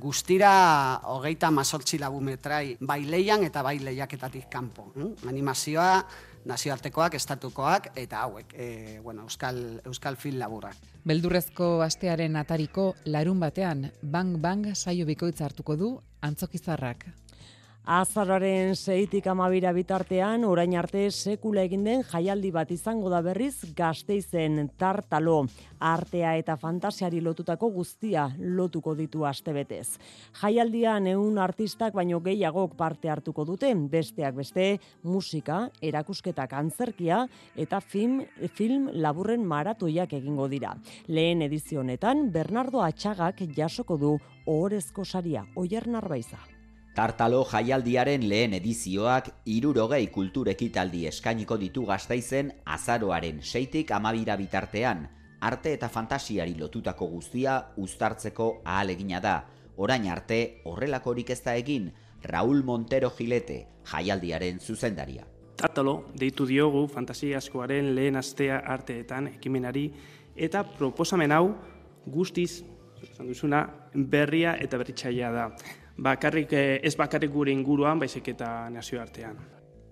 Guztira hogeita mazortzi labumetrai bai leian eta bai leiaketatik kanpo. Hm? Animazioa, nazioartekoak, estatukoak eta hauek, e, bueno, Euskal, Euskal Film Laburrak. Beldurrezko astearen atariko larun batean, bang bang saio bikoitza hartuko du antzokizarrak. Azararen zeitik amabira bitartean, orain arte sekula egin den jaialdi bat izango da berriz gazteizen tartalo, artea eta fantasiari lotutako guztia lotuko ditu astebetez. Jaialdian eun artistak baino gehiagok parte hartuko dute, besteak beste, musika, erakusketak antzerkia eta film, film laburren maratoiak egingo dira. Lehen edizionetan, Bernardo Atxagak jasoko du ohorezko saria, oier narbaiza. Tartalo jaialdiaren lehen edizioak irurogei kulturekitaldi eskainiko ditu gaztaizen azaroaren seitik amabira bitartean, arte eta fantasiari lotutako guztia uztartzeko ahalegina da. Orain arte horrelakorik ez da egin, Raúl Montero Gilete, jaialdiaren zuzendaria. Tartalo, deitu diogu fantasiaskoaren lehen astea arteetan ekimenari eta proposamen hau guztiz, duzuna, berria eta berritxaia da bakarrik eh, ez bakarrik gure inguruan, baizik eta nazioartean.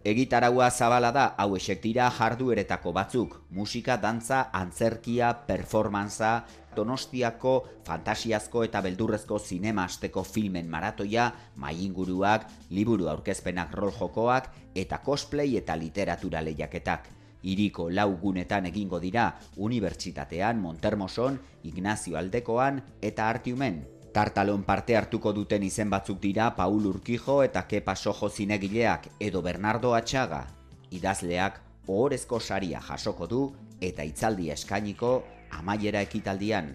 Egitaragua zabala da, hau esek dira jardueretako batzuk, musika, dantza, antzerkia, performantza, donostiako, fantasiazko eta beldurrezko zinema asteko filmen maratoia, inguruak, liburu aurkezpenak rol jokoak, eta cosplay eta literatura lehiaketak. Iriko laugunetan egingo dira, Unibertsitatean, Montermoson, Ignazio Aldekoan eta Artiumen, Tartalon parte hartuko duten izen batzuk dira Paul Urkijo eta Kepa Sojo zinegileak edo Bernardo Atxaga. Idazleak ohorezko saria jasoko du eta itzaldi eskainiko amaiera ekitaldian.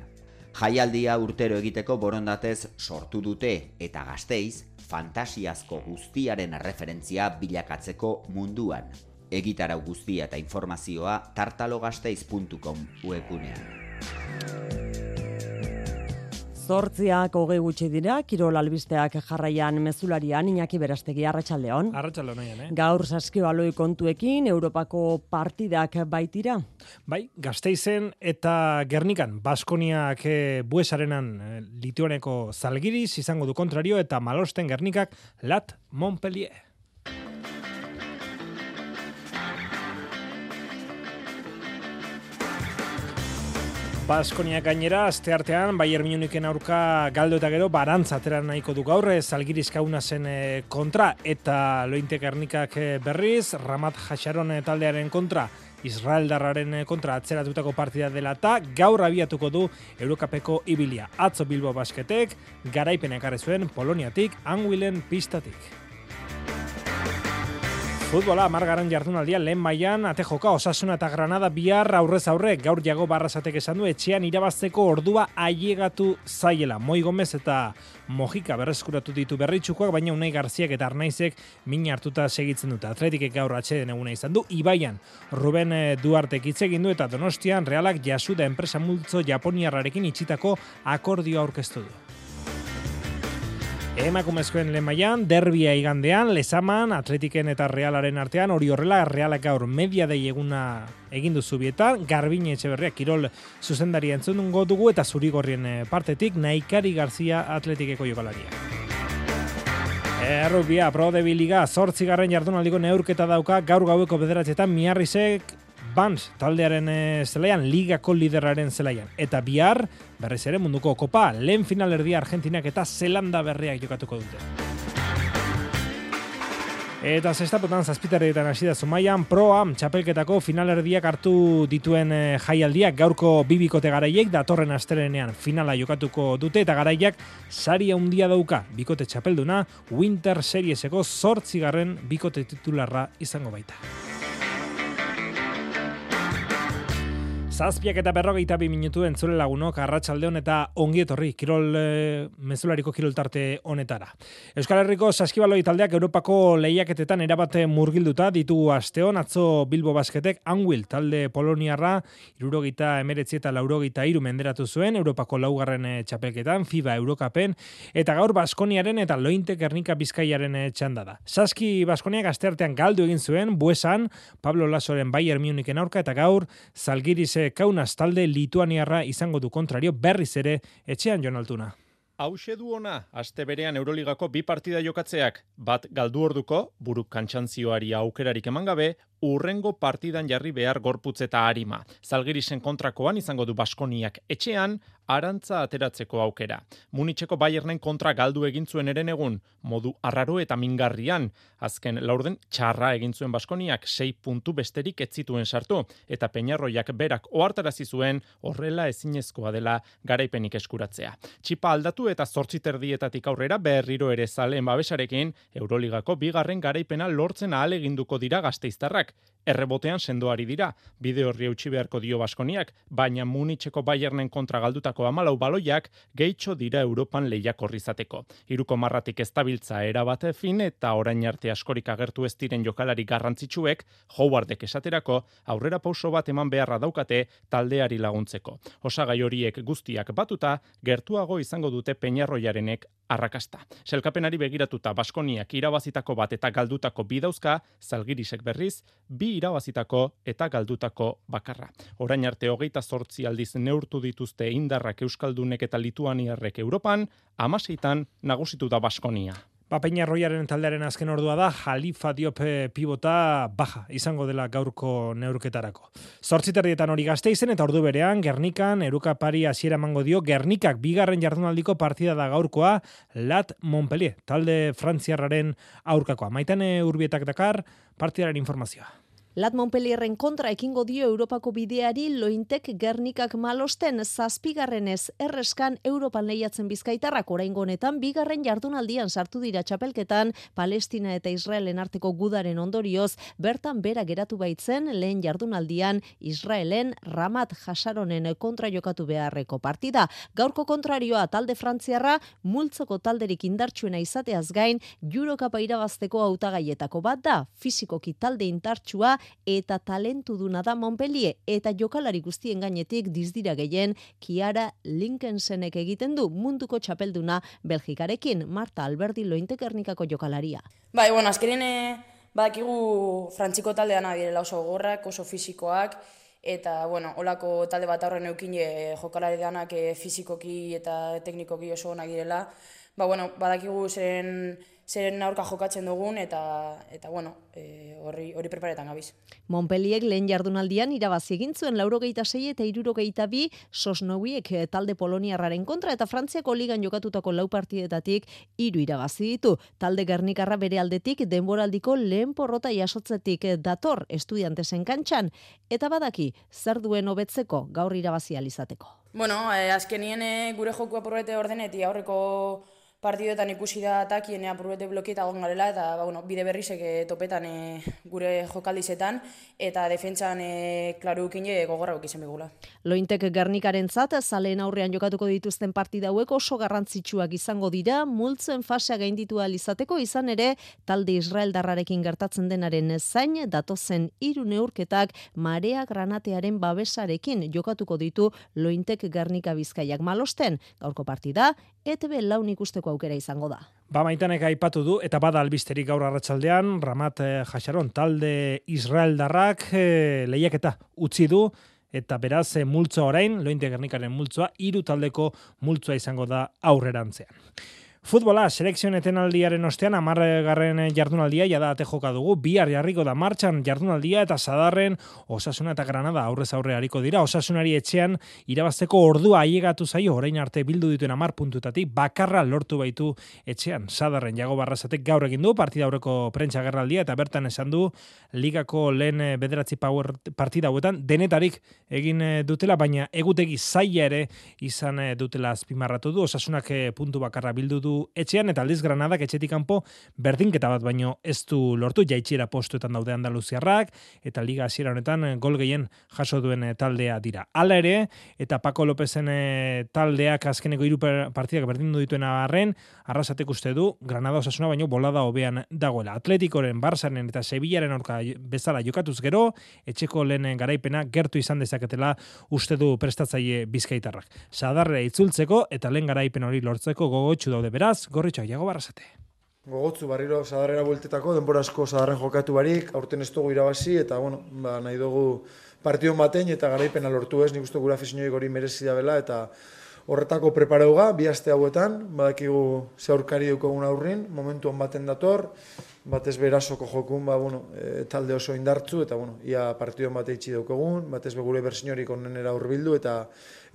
Jaialdia urtero egiteko borondatez sortu dute eta gazteiz fantasiazko guztiaren referentzia bilakatzeko munduan. Egitarau guztia eta informazioa tartalogasteiz.com webgunean. Zortziak hogei gutxi dira, Kirol albisteak jarraian mezularian, Iñaki Berastegi, Arratxaldeon. Arratxaldeon, eh? Gaur saskibaloi kontuekin, Europako partidak baitira? Bai, gazteizen eta Gernikan, Baskoniak e, buesarenan e, lituaneko zalgiriz, izango du kontrario, eta malosten Gernikak, Lat Montpellier. Baskonia gainera, azte artean, Bayer Munichen aurka galdo eta gero, barantza atera nahiko du gaur, zalgiriz kauna zen eh, kontra, eta lointek ernikak eh, berriz, Ramat Hasharon eh, taldearen kontra, Israel darraren kontra atzeratutako partida dela eta gaur abiatuko du Eurokapeko ibilia. Atzo Bilbo basketek, garaipenek zuen Poloniatik, Anguilen pistatik. Futbola, margaran jardunaldia lehen mailan ate joka osasuna eta granada bihar aurrez aurre gaur jago barrasatek esan du etxean irabazteko ordua ailegatu zaiela. Moi Gomez eta Mojika berreskuratu ditu berritxukoak, baina Unai Garziak eta Arnaizek min hartuta segitzen dute. Atletikek gaur atxeden eguna izan du. Ibaian, Ruben eh, Duarte egin du eta Donostian realak jasuda enpresa multzo Japoniarrarekin itxitako akordio aurkeztu du. Emakumezkoen lemaian, derbia igandean, lezaman, atletiken eta realaren artean, hori horrela, realak gaur media dei eguna egin duzu bietan, garbine etxe kirol zuzendari entzun dugu eta zurigorrien eh, partetik, naikari garzia atletikeko jokalaria. Errubia, pro de biliga, zortzigarren jardunaldiko neurketa dauka, gaur gaueko bederatzetan, miarrizek Bans taldearen e, zelaian, ligako lideraren zelaian. Eta bihar, berriz ere munduko kopa, lehen finalerdia Argentinak eta Zelanda berriak jokatuko dute. Eta zestapotan zazpiterrietan hasi da zumaian, proam txapelketako finalerdiak hartu dituen e, jaialdiak gaurko bibikote garaiek datorren astelenean finala jokatuko dute eta garaiak sari handia dauka bikote txapelduna Winter Serieseko zortzigarren bikote titularra izango baita. Zazpiak eta berrogeita bi minutu entzule lagunok arratsalde eta ongi etorri kirol e, mezulariko kirol tarte honetara. Euskal Herriko saskibaloi taldeak Europako lehiaketetan erabate murgilduta ditu asteon atzo Bilbo Basketek Anwil talde Poloniarra irurogeita emeretzi eta laurogeita iru menderatu zuen Europako laugarren eh, txapelketan FIBA Eurokapen eta gaur Baskoniaren eta Lointe Gernika Bizkaiaren eh, txanda da. Saski Baskoniak asteartean galdu egin zuen buesan Pablo Lasoren Bayern Munichen aurka eta gaur Zalgirise kaunas talde lituaniarra izango du kontrario berriz ere etxean jonaltuna. Hauxe du ona, aste berean Euroligako bi partida jokatzeak, bat galdu orduko, buruk kantxantzioari aukerarik eman gabe, urrengo partidan jarri behar gorputz eta harima. Zalgirisen kontrakoan izango du Baskoniak etxean, arantza ateratzeko aukera. Munitxeko Bayernen kontra galdu egin zuen eren egun, modu arraro eta mingarrian. Azken laurden txarra egin zuen Baskoniak sei puntu besterik ez zituen sartu, eta Peñarroiak berak ohartarazi zuen horrela ezinezkoa dela garaipenik eskuratzea. Txipa aldatu eta zortzi terdietatik aurrera berriro ere zalen babesarekin, Euroligako bigarren garaipena lortzen ahal eginduko dira gazteiztarrak. back Errebotean sendoari dira, bide horri utzi beharko dio Baskoniak, baina Munitxeko Bayernen kontra galdutako amalau baloiak gehitxo dira Europan lehiak horrizateko. Iruko marratik ez tabiltza erabate fin eta orain arte askorik agertu ez diren jokalari garrantzitsuek, Howardek esaterako, aurrera pauso bat eman beharra daukate taldeari laguntzeko. Osagai horiek guztiak batuta, gertuago izango dute peñarroiarenek arrakasta. Selkapenari begiratuta Baskoniak irabazitako bat eta galdutako bidauzka, zalgirisek berriz, bi irabazitako eta galdutako bakarra. Orain arte hogeita zortzi aldiz neurtu dituzte indarrak Euskaldunek eta Lituaniarrek Europan, amaseitan nagusitu da Baskonia. Ba, Peña Royaren taldearen azken ordua da, Jalifa Diop pibota baja, izango dela gaurko neurketarako. Zortziterdietan hori gazte izen, eta ordu berean, Gernikan, Eruka Pari hasiera mango dio, Gernikak bigarren jardunaldiko partida da gaurkoa, Lat Montpellier, talde frantziarraren aurkakoa. Maitane urbietak dakar, partidaren informazioa. Lat Montpellierren kontra ekingo dio Europako bideari lointek gernikak malosten zazpigarrenez erreskan Europan lehiatzen bizkaitarrak oraingo honetan bigarren jardunaldian sartu dira txapelketan Palestina eta Israelen arteko gudaren ondorioz bertan bera geratu baitzen lehen jardunaldian Israelen Ramat Hasaronen kontra jokatu beharreko partida. Gaurko kontrarioa talde frantziarra multzoko talderik indartsuena izateaz gain Eurokapa irabazteko hautagaietako bat da fizikoki talde indartsua eta talentu duna da Montpellier eta jokalari guztien gainetik dizdira gehien Kiara Linkensenek egiten du munduko txapelduna Belgikarekin Marta Alberdi Lointekernikako jokalaria. Bai, bueno, azkenean eh, badakigu frantziko taldean adirela oso gorrak, oso fisikoak, eta, bueno, olako talde bat aurren eukin e, jokalari danak e, fizikoki eta teknikoki oso onak direla. Ba, bueno, badakigu zen zeren aurka jokatzen dugun eta eta bueno, e, hori hori preparetan gabiz. Montpellier lehen jardunaldian irabazi egin zuen 86 eta 72 Sosnowiek e, talde Poloniarraren kontra eta Frantziako ligan jokatutako lau partidetatik hiru irabazi ditu. Talde Gernikarra bere aldetik denboraldiko lehen porrota jasotzetik e, dator estudiantesen kantxan eta badaki zer duen hobetzeko gaur irabazi alizateko. Bueno, eh, azkenien gure joku aporrete ordeneti aurreko partidoetan ikusi da atakien apurbete blokieta egon garela eta ba, bueno, bide berrizek e, topetan e, gure jokaldizetan eta defentsan e, klaru ukine gogorra ukizen begula. Lointek Gernikaren zat, zaleen aurrean jokatuko dituzten partida hauek oso garrantzitsuak izango dira, multzen fasea gainditu izateko izan ere, talde Israel darrarekin gertatzen denaren zain, datozen hiru neurketak marea granatearen babesarekin jokatuko ditu Lointek Gernika bizkaiak malosten. Gaurko partida, ETB laun ikusteko aukera izango da. Ba maitanek aipatu du, eta bada albisterik gaur arratsaldean Ramat eh, Jasaron, talde Israel darrak eh, lehiaketa utzi du, eta beraz eh, multzoa orain, lointe gernikaren multzoa, hiru taldeko multzoa izango da aurrerantzean. Futbola, selekzion etenaldiaren ostean, amargarren jardunaldia, jada ate joka dugu, bihar jarriko da martxan jardunaldia eta zadarren osasuna eta granada aurrez aurre hariko dira. Osasunari etxean irabazteko ordua aiegatu zaio, orain arte bildu dituen amar puntutatik, bakarra lortu baitu etxean. Zadarren jago barrazatek gaur egin du, partida aurreko prentsa gerraldia, eta bertan esan du, ligako lehen bederatzi power partida hauetan, denetarik egin dutela, baina egutegi zaila ere izan dutela azpimarratu du, osasunak puntu bakarra bildu du etxean eta aldiz Granadak etxetik kanpo berdinketa bat baino ez du lortu jaitxiera postuetan daude Andaluziarrak eta liga hasiera honetan eh, gol gehien jaso duen eh, taldea dira. Hala ere eta Paco Lopezen eh, taldeak azkeneko hiru partidak berdindu dituen arren arrasatek uste du Granada osasuna baino bolada hobean dagoela. Atletikoren, Barsaren eta Sevillaren aurka bezala jokatuz gero etxeko lehen garaipena gertu izan dezaketela uste du prestatzaile Bizkaitarrak. Sadarre itzultzeko eta lehen garaipen hori lortzeko gogotsu daude beraz, gorritxo, jago barrazate. Gogotzu barriro zadarrera bueltetako, denbora asko zadarren jokatu barik, aurten ez dugu irabazi, eta bueno, ba, nahi dugu partio batein eta garaipena lortu ez, nik uste gura afizinoi gori merezi da bela, eta horretako prepareuga, bi aste hauetan, badakigu ze aurkari dukogun aurrin, momentu baten dator, batez berasoko jokun, ba, bueno, e, talde oso indartzu, eta bueno, ia partidon bat eitzi daukegun, batez be gure bersiniorik onenera urbildu, eta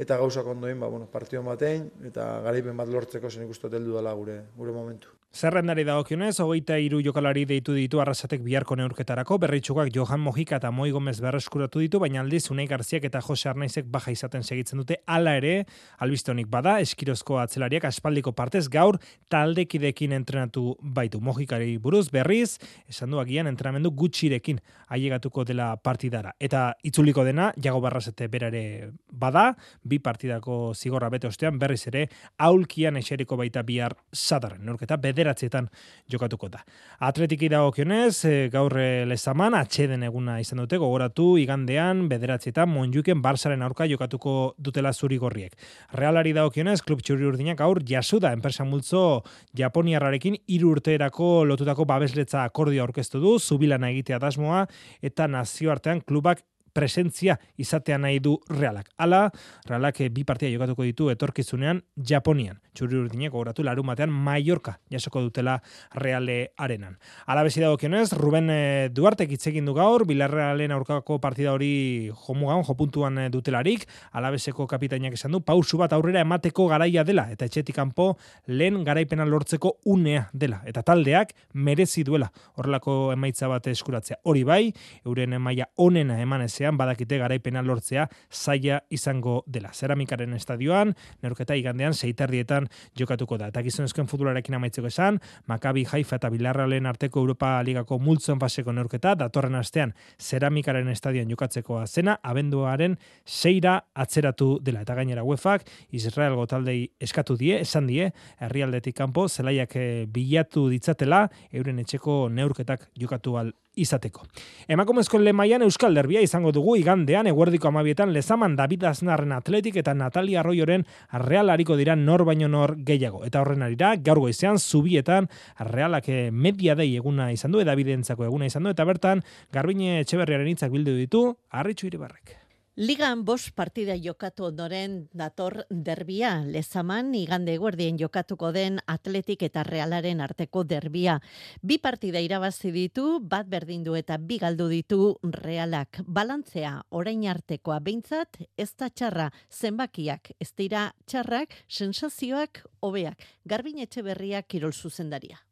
eta gauzak ondoin, ba, bueno, partidon batein, eta garaipen bat lortzeko zen ikustu heldu dela gure, gure momentu. Zerrendari dagokionez, hogeita hiru jokalari deitu ditu arrasatek biharko neurketarako, berritxukak Johan Mojika eta Moi Gomez berreskuratu ditu, baina aldiz Unai Garziak eta Jose Arnaizek baja izaten segitzen dute, hala ere, albistonik bada, eskirozko atzelariak aspaldiko partez gaur taldekidekin entrenatu baitu. Mojikari buruz berriz, esan du agian entrenamendu gutxirekin ailegatuko dela partidara. Eta itzuliko dena, jago barrasete berare bada, bi partidako zigorra bete ostean, berriz ere, aulkian eseriko baita bihar sadarren. Neurketa, bede bederatzietan jokatuko da. Atletiki dagokionez, e, gaur eh, lezaman, atxeden eguna izan dute, gogoratu igandean, bederatzietan, monjuken barsaren aurka jokatuko dutela zuri gorriek. Realari dagokionez, klub txuri urdinak gaur jasuda, enpresa multzo Japoniarrarekin hiru urteerako lotutako babesletza akordio aurkeztu du, zubilana egitea dasmoa, eta nazioartean klubak presentzia izatea nahi du realak. Hala, realak eh, bi partia jokatuko ditu etorkizunean Japonian. Txuri urdinek gogoratu larun batean Mallorca jasoko dutela reale arenan. Hala bezi dago Ruben eh, Duarte itzegin du gaur, Bilarrealen aurkako partida hori jomugan, jopuntuan eh, dutelarik, hala bezeko kapitainak esan du, pausu bat aurrera emateko garaia dela, eta etxetik kanpo lehen garaipena lortzeko unea dela. Eta taldeak merezi duela horrelako emaitza bat eskuratzea. Hori bai, euren emaia onena eman ezean, badakite garaipena lortzea zaila izango dela. Zeramikaren estadioan, neurketa igandean, seitardietan jokatuko da. Eta gizonezkoen futbolarekin amaitzeko esan, Maccabi Haifa eta Bilarralen arteko Europa Ligako multzon faseko neurketa, datorren astean zeramikaren estadion jokatzeko zena, abenduaren seira atzeratu dela. Eta gainera UEFak, Israel gotaldei eskatu die, esan die, herrialdetik kanpo, zelaiak eh, bilatu ditzatela, euren etxeko neurketak jokatu al izateko. Emakumezko lemaian Euskal Derbia izango dugu igandean eguerdiko amabietan lezaman David Aznarren atletik eta Natalia Arroyoren realariko dira nor baino nor gehiago. Eta horren arira, gaur goizean, zubietan realak eh, media dei eguna izan du, edabidentzako eguna izan du, eta bertan, garbine etxeberriaren hitzak bildu ditu, harritxu iribarrek. Ligan bos partida jokatu ondoren dator derbia, lezaman igande guardien jokatuko den atletik eta realaren arteko derbia. Bi partida irabazi ditu, bat berdindu eta bi galdu ditu realak. Balantzea, orain artekoa behintzat, ez da txarra, zenbakiak, ez dira txarrak, sensazioak, hobeak. Garbin etxe berriak kirol zuzendaria.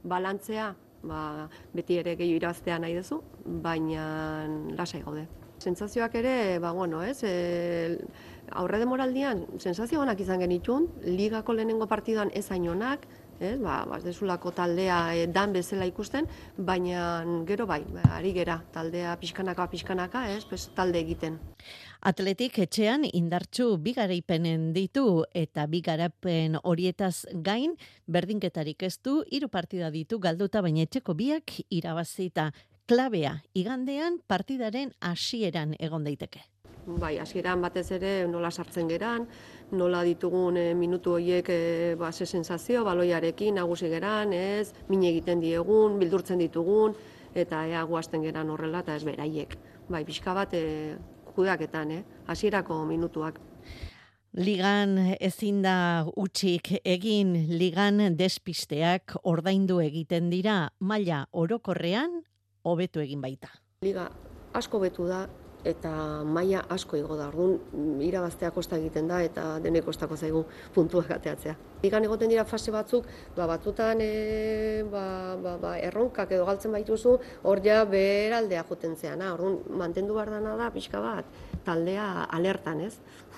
Balantzea, ba, beti ere gehiu iraztea nahi duzu, baina lasai gaude. Sentsazioak ere, ba, bueno, ez, e, aurre demoraldian, sensazio honak izan genitun, ligako lehenengo partiduan ez ainonak, ez, ba, ba desulako taldea e, dan bezala ikusten, baina gero bai, ba, ari gera, taldea pixkanaka, pixkanaka, ez, pues, talde egiten. Atletik etxean indartxu bigaraipenen ditu eta bigarapen horietaz gain berdinketarik ez du hiru partida ditu galduta baina etxeko biak irabazita klabea igandean partidaren hasieran egon daiteke. Bai, hasieran batez ere nola sartzen geran, nola ditugun e, minutu horiek e, ba, ze sensazio, baloiarekin nagusi geran, ez, min egiten diegun, bildurtzen ditugun, eta ea guazten geran horrela, eta ez beraiek. Bai, pixka bat e, kudeaketan, eh? hasierako minutuak. Ligan ezin da utxik egin ligan despisteak ordaindu egiten dira maila orokorrean hobetu egin baita. Liga asko betu da eta maila asko igo da. Orduan irabaztea kosta egiten da eta denek kostako zaigu puntuak ateatzea. Ligan egoten dira fase batzuk, ba batzutan e, ba, ba, ba, erronkak edo galtzen baituzu, hor ja beraldea joten zeana. Orduan mantendu behar dana da pixka bat taldea alertan, ez?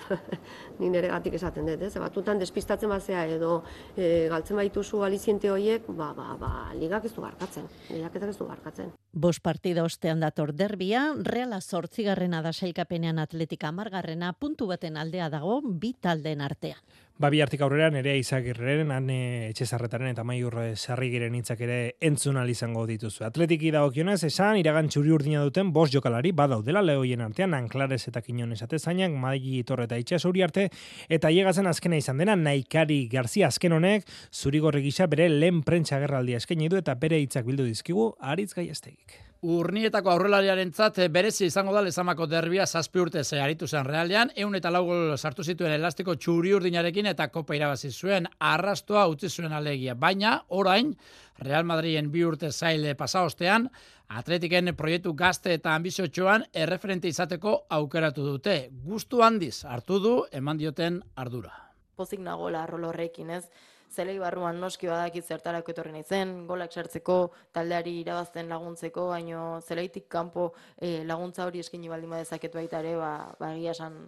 Ni nere gatik esaten dut, ez? Batutan despistatzen bazea edo e, galtzen baituzu aliziente horiek, ba, ba, ba, ligak ez du barkatzen. Ligak ez du barkatzen. Bos partida ostean dator derbia, Reala zortzigarrena da sailkapenean atletika margarrena, puntu baten aldea dago, bi taldeen artean. Babi hartik aurrera nerea izagirren, ane etxezarretaren eta maiur sarrigiren hitzak ere entzun izango dituzu. Atletiki dagokionez esan, iragan txuri urdina duten bos jokalari badaudela lehoien artean, anklares eta kinones atezainak, madigi torre eta itxasuri arte, eta llegazen azkena izan dena, naikari garzia azken honek, zuri gisa bere lehen prentsa gerraldia eskaini du eta bere hitzak bildu dizkigu, aritz gaiestegik. Urnietako aurrelariaren zat, berezi izango da lezamako derbia zazpi urte zeharitu zen realean, eun eta lau sartu zituen elastiko txuri urdinarekin eta kopa irabazi zuen, arrastoa utzi zuen alegia. Baina, orain, Real Madriden bi urte zaile pasaostean, atletiken proiektu gazte eta ambiziotxoan erreferente izateko aukeratu dute. Gustu handiz hartu du eman dioten ardura. Pozik nagola rol horrekin ez, zelei barruan noski badakit zertarako etorri naizen, golak sartzeko, taldeari irabazten laguntzeko, baino zeleitik kanpo e, laguntza hori eskini baldin badezaketu baita ere, ba, ba egia esan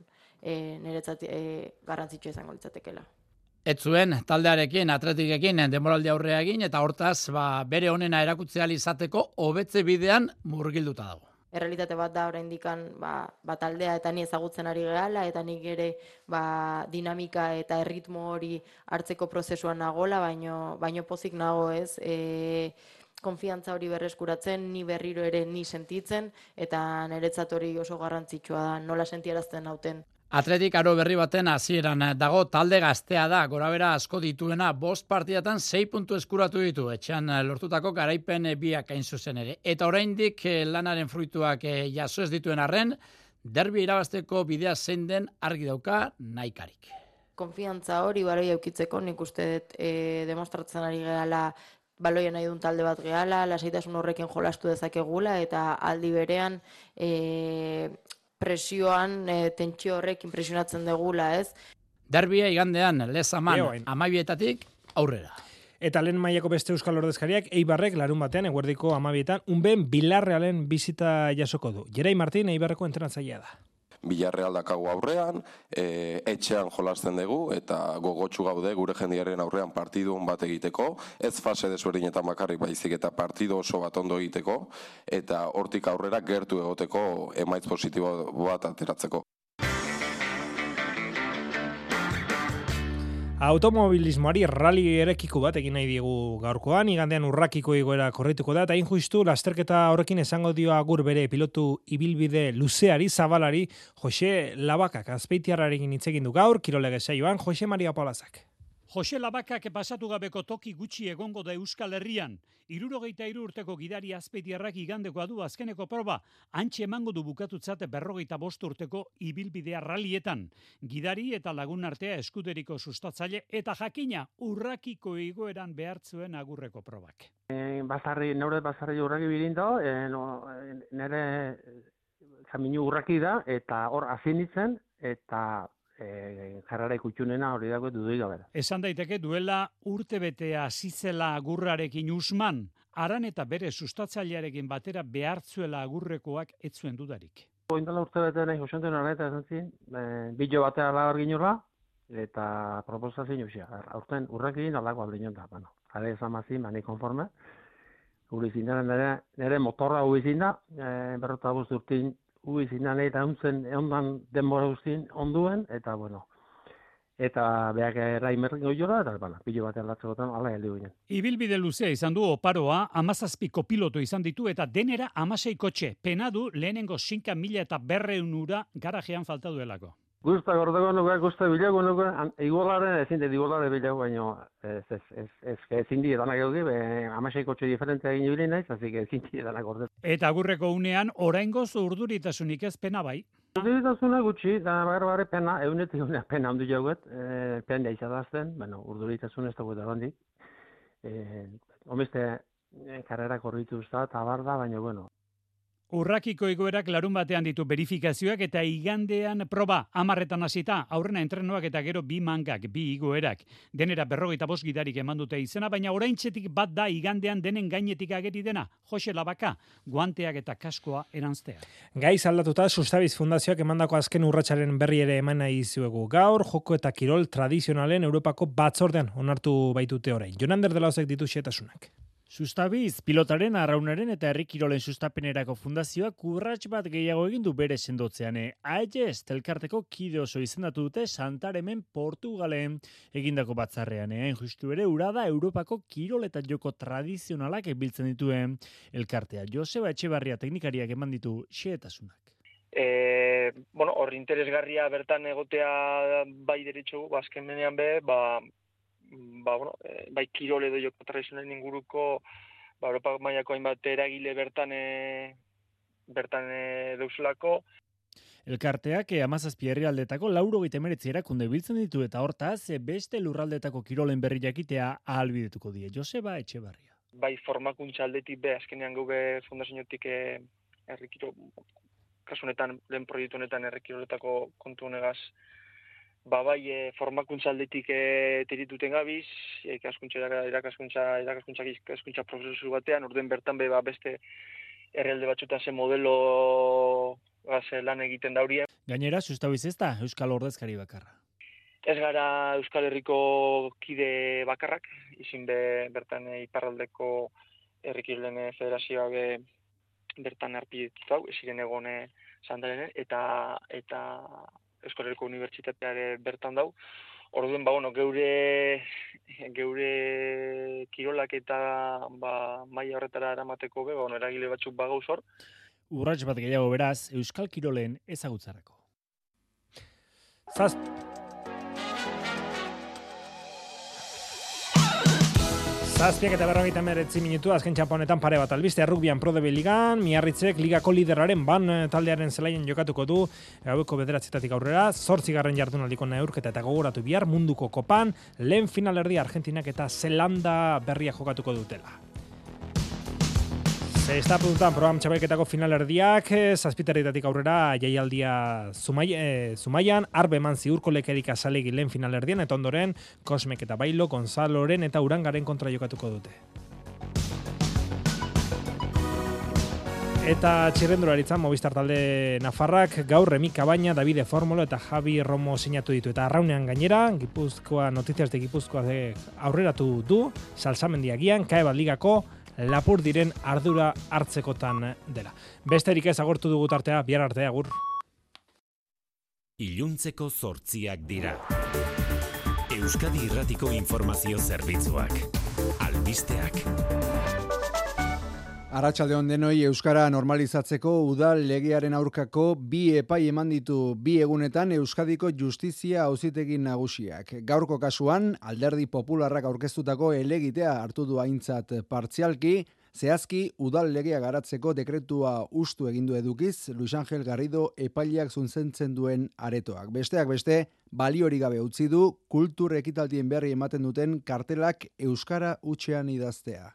e, niretzat e, garrantzitsua izango litzatekela. Ez zuen taldearekin, atletikekin, demoraldi aurrea egin, eta hortaz, ba, bere honena erakutzea izateko hobetze bidean murgilduta dago errealitate bat da oraindikan ba, ba taldea eta ni ezagutzen ari gehala eta nik ere ba, dinamika eta erritmo hori hartzeko prozesuan nagola, baino baino pozik nago, ez? E, konfiantza hori berreskuratzen, ni berriro ere ni sentitzen eta niretzat hori oso garrantzitsua da, nola sentiarazten nauten. Atletik aro berri baten hasieran dago talde gaztea da, gorabera asko dituena, bost partidatan sei puntu eskuratu ditu, etxean lortutako garaipen biak hain zuzen ere. Eta oraindik eh, lanaren fruituak eh, jaso ez dituen arren, derbi irabazteko bidea zein den argi dauka naikarik. Konfiantza hori baroi eukitzeko nik uste dut e, demostratzen ari gehala baloia nahi duen talde bat gehala, lasaitasun horrekin jolastu dezakegula eta aldi berean e, presioan, e, tentsio horrek impresionatzen degula, ez? Derbia igandean, lezaman, amabietatik aurrera. Eta lehen mailako beste euskal ordezkariak, Eibarrek larun batean, eguerdiko amabietan, unben bilarrealen bizita jasoko du. Jerai Martin, Eibarreko entrenatzailea da. Villarreal dakagu aurrean, e, etxean jolasten dugu eta gogotsu gaude gure jendiaren aurrean partidu bat egiteko, ez fase desberdin eta makarrik baizik eta partidu oso bat ondo egiteko eta hortik aurrera gertu egoteko emaitz positibo bat ateratzeko. Automobilismoari rally erekiko bat egin nahi diegu gaurkoan, igandean urrakiko igoera korrituko da, eta injustu lasterketa horrekin esango dio agur bere pilotu ibilbide luzeari, zabalari, Jose Labakak, azpeitiarrarekin itzegin du gaur, kirolege saioan, Jose Maria Polazak. Jose Labakak pasatu gabeko toki gutxi egongo da Euskal Herrian. Irurogeita iru urteko gidari azpeitiarrak igandeko adu azkeneko proba, antxe emango du bukatutzate berrogeita bost urteko ibilbidea ralietan. Gidari eta lagun artea eskuderiko sustatzaile eta jakina urrakiko egoeran behartzuen agurreko probak. E, basarri, neure basarri urraki birindo, e, no, nere zaminu urraki da, eta hor azinitzen, eta e, jarrara ikutxunena hori dago dudoi gabe. Esan daiteke duela urte betea zizela agurrarekin usman, aran eta bere sustatzailearekin batera behartzuela agurrekoak ez zuen dudarik. Oindala urte bete nahi josenten hori eta esan zin, e, bilo batea lagar ginurra, eta proposazio usia. Aurten urrekin alako aldinon da, bueno. Jare esan mazin, mani konforme. Uri zindan, nire, nire motorra hui zinda, e, berrota urtin ui zinan eta untzen ondan denbora guztien onduen, eta bueno, eta beak raimer goiola, eta bala, pilo bat erlatzekotan, ala heldu ginen. Ibilbide luzea izan du oparoa, amazazpiko piloto izan ditu, eta denera amasei kotxe, penadu lehenengo sinka mila eta berreun ura garajean falta duelako. Gusta gordego nuke, gusta bilago nuke, igualaren ezin de igualare bilago, baino ez, ez, ez, ez, ezin di edanak edo be, amasei kotxe diferente egin jubilin naiz, que ezin di edanak gorde. Eta agurreko unean, oraingo urduritasunik ez pena bai? Urduritasuna gutxi, da bare bare pena, eunetik unea pena handu jauet, e, pena izadazten, bueno, urduritasun ez dago da bandi. E, omeste, e, karrera korritu usta, tabar da, baina bueno, Urrakiko egoerak larun batean ditu verifikazioak eta igandean proba amarretan hasita aurrena entrenoak eta gero bi mangak, bi igoerak. Denera berrogeita bos gidarik eman dute izena, baina orain bat da igandean denen gainetik ageri dena, Jose Labaka, guanteak eta kaskoa eranztea. Gaiz aldatuta, Sustabiz Fundazioak emandako azken urratxaren berri ere eman nahi izuegu. Gaur, joko eta kirol tradizionalen Europako batzordean onartu baitute orain. Jonander dela ditu xetasunak. Sustabiz, pilotaren, arraunaren eta herrikirolen sustapenerako fundazioak urrats bat gehiago egin du bere sendotzean. Aegez, telkarteko kide oso izendatu dute Santaremen Portugalen egindako batzarrean. Hain justu ere, urada Europako kirol eta joko tradizionalak biltzen dituen elkartea. Joseba Etxebarria teknikariak eman ditu xeetasunak. E, bueno, hor interesgarria bertan egotea bai deritxu, bazken menean be, ba, ba, bueno, e, bai kirole edo joko tradizionalen inguruko ba, Europa mailako hainbat eragile bertan e, bertan e, deuzulako, Elkarteak e, amazazpi herrialdetako lauro gitemeretzi erakunde biltzen ditu eta hortaz beste lurraldetako kirolen berri jakitea ahalbidetuko die. Joseba Etxebarria. bai formakuntza aldetik be, azkenean gube fundazioetik e, errikiro, kasunetan, lehen proiektu honetan errikiroletako kontu honegaz, ba bai e, formakuntza aldetik e, tirituten gabiz, e, ikaskuntza, irakaskuntza, irakaskuntza, irakaskuntza prozesu batean, orden bertan be, ba, beste herrialde batzutan ze modelo gaz, lan egiten daurien. Gainera, sustabiz ez da Euskal Ordezkari bakarra. Ez gara Euskal Herriko kide bakarrak, izin be bertan e, iparraldeko herrikilen federazioa be bertan arpidetu hau, eziren egone sandalene, eta, eta Herriko Unibertsitateare bertan dau. Orduan, ba, bueno, geure, geure kirolak eta ba, maila horretara eramateko be, ba, bueno, eragile batzuk bagauz hor, Urrats bat gehiago beraz, Euskal Kirolen ezagutzarako. Zaz... Zazpiak eta berrogeita meretzi minutu, azken txamponetan pare bat albiste, errukbian Pro Ligan, miarritzek ligako lideraren ban eh, taldearen zelaien jokatuko du, gaueko bederatzetatik aurrera, zortzigarren jardunaldiko neurketa eta gogoratu bihar munduko kopan, lehen finalerdi Argentinak eta Zelanda berria jokatuko dutela. Se está puntuan program txabelketako finalerdiak, eh, zazpiterritatik aurrera jaialdia zumai, e, zumaian, arbe eman ziurko lekerik azalegi lehen finalerdian, eta ondoren, Kosmek eta Bailo, Gonzaloren eta Urangaren kontra jokatuko dute. Eta txirrendularitzan Movistar talde Nafarrak gaur Remika Baina, Davide Formulo eta Javi Romo sinatu ditu. Eta arraunean gainera, Gipuzkoa, notiziaz de Gipuzkoa de aurreratu du, salsamendiagian, kae bat ligako, lapur diren ardura hartzekotan dela. Besterik ez agortu dugu tartea, bihar artea, agur. Iluntzeko zortziak dira. Euskadi Irratiko Informazio Zerbitzuak. Albisteak. Arratxalde denoi Euskara normalizatzeko udal legearen aurkako bi epai eman ditu bi egunetan Euskadiko Justizia auzitegin nagusiak. Gaurko kasuan, alderdi popularrak aurkeztutako elegitea hartu du aintzat partzialki, zehazki udal legea garatzeko dekretua ustu egindu edukiz, Luis Angel Garrido epaileak zunzentzen duen aretoak. Besteak beste, baliori gabe utzi du, kultur ekitaltien berri ematen duten kartelak Euskara utxean idaztea.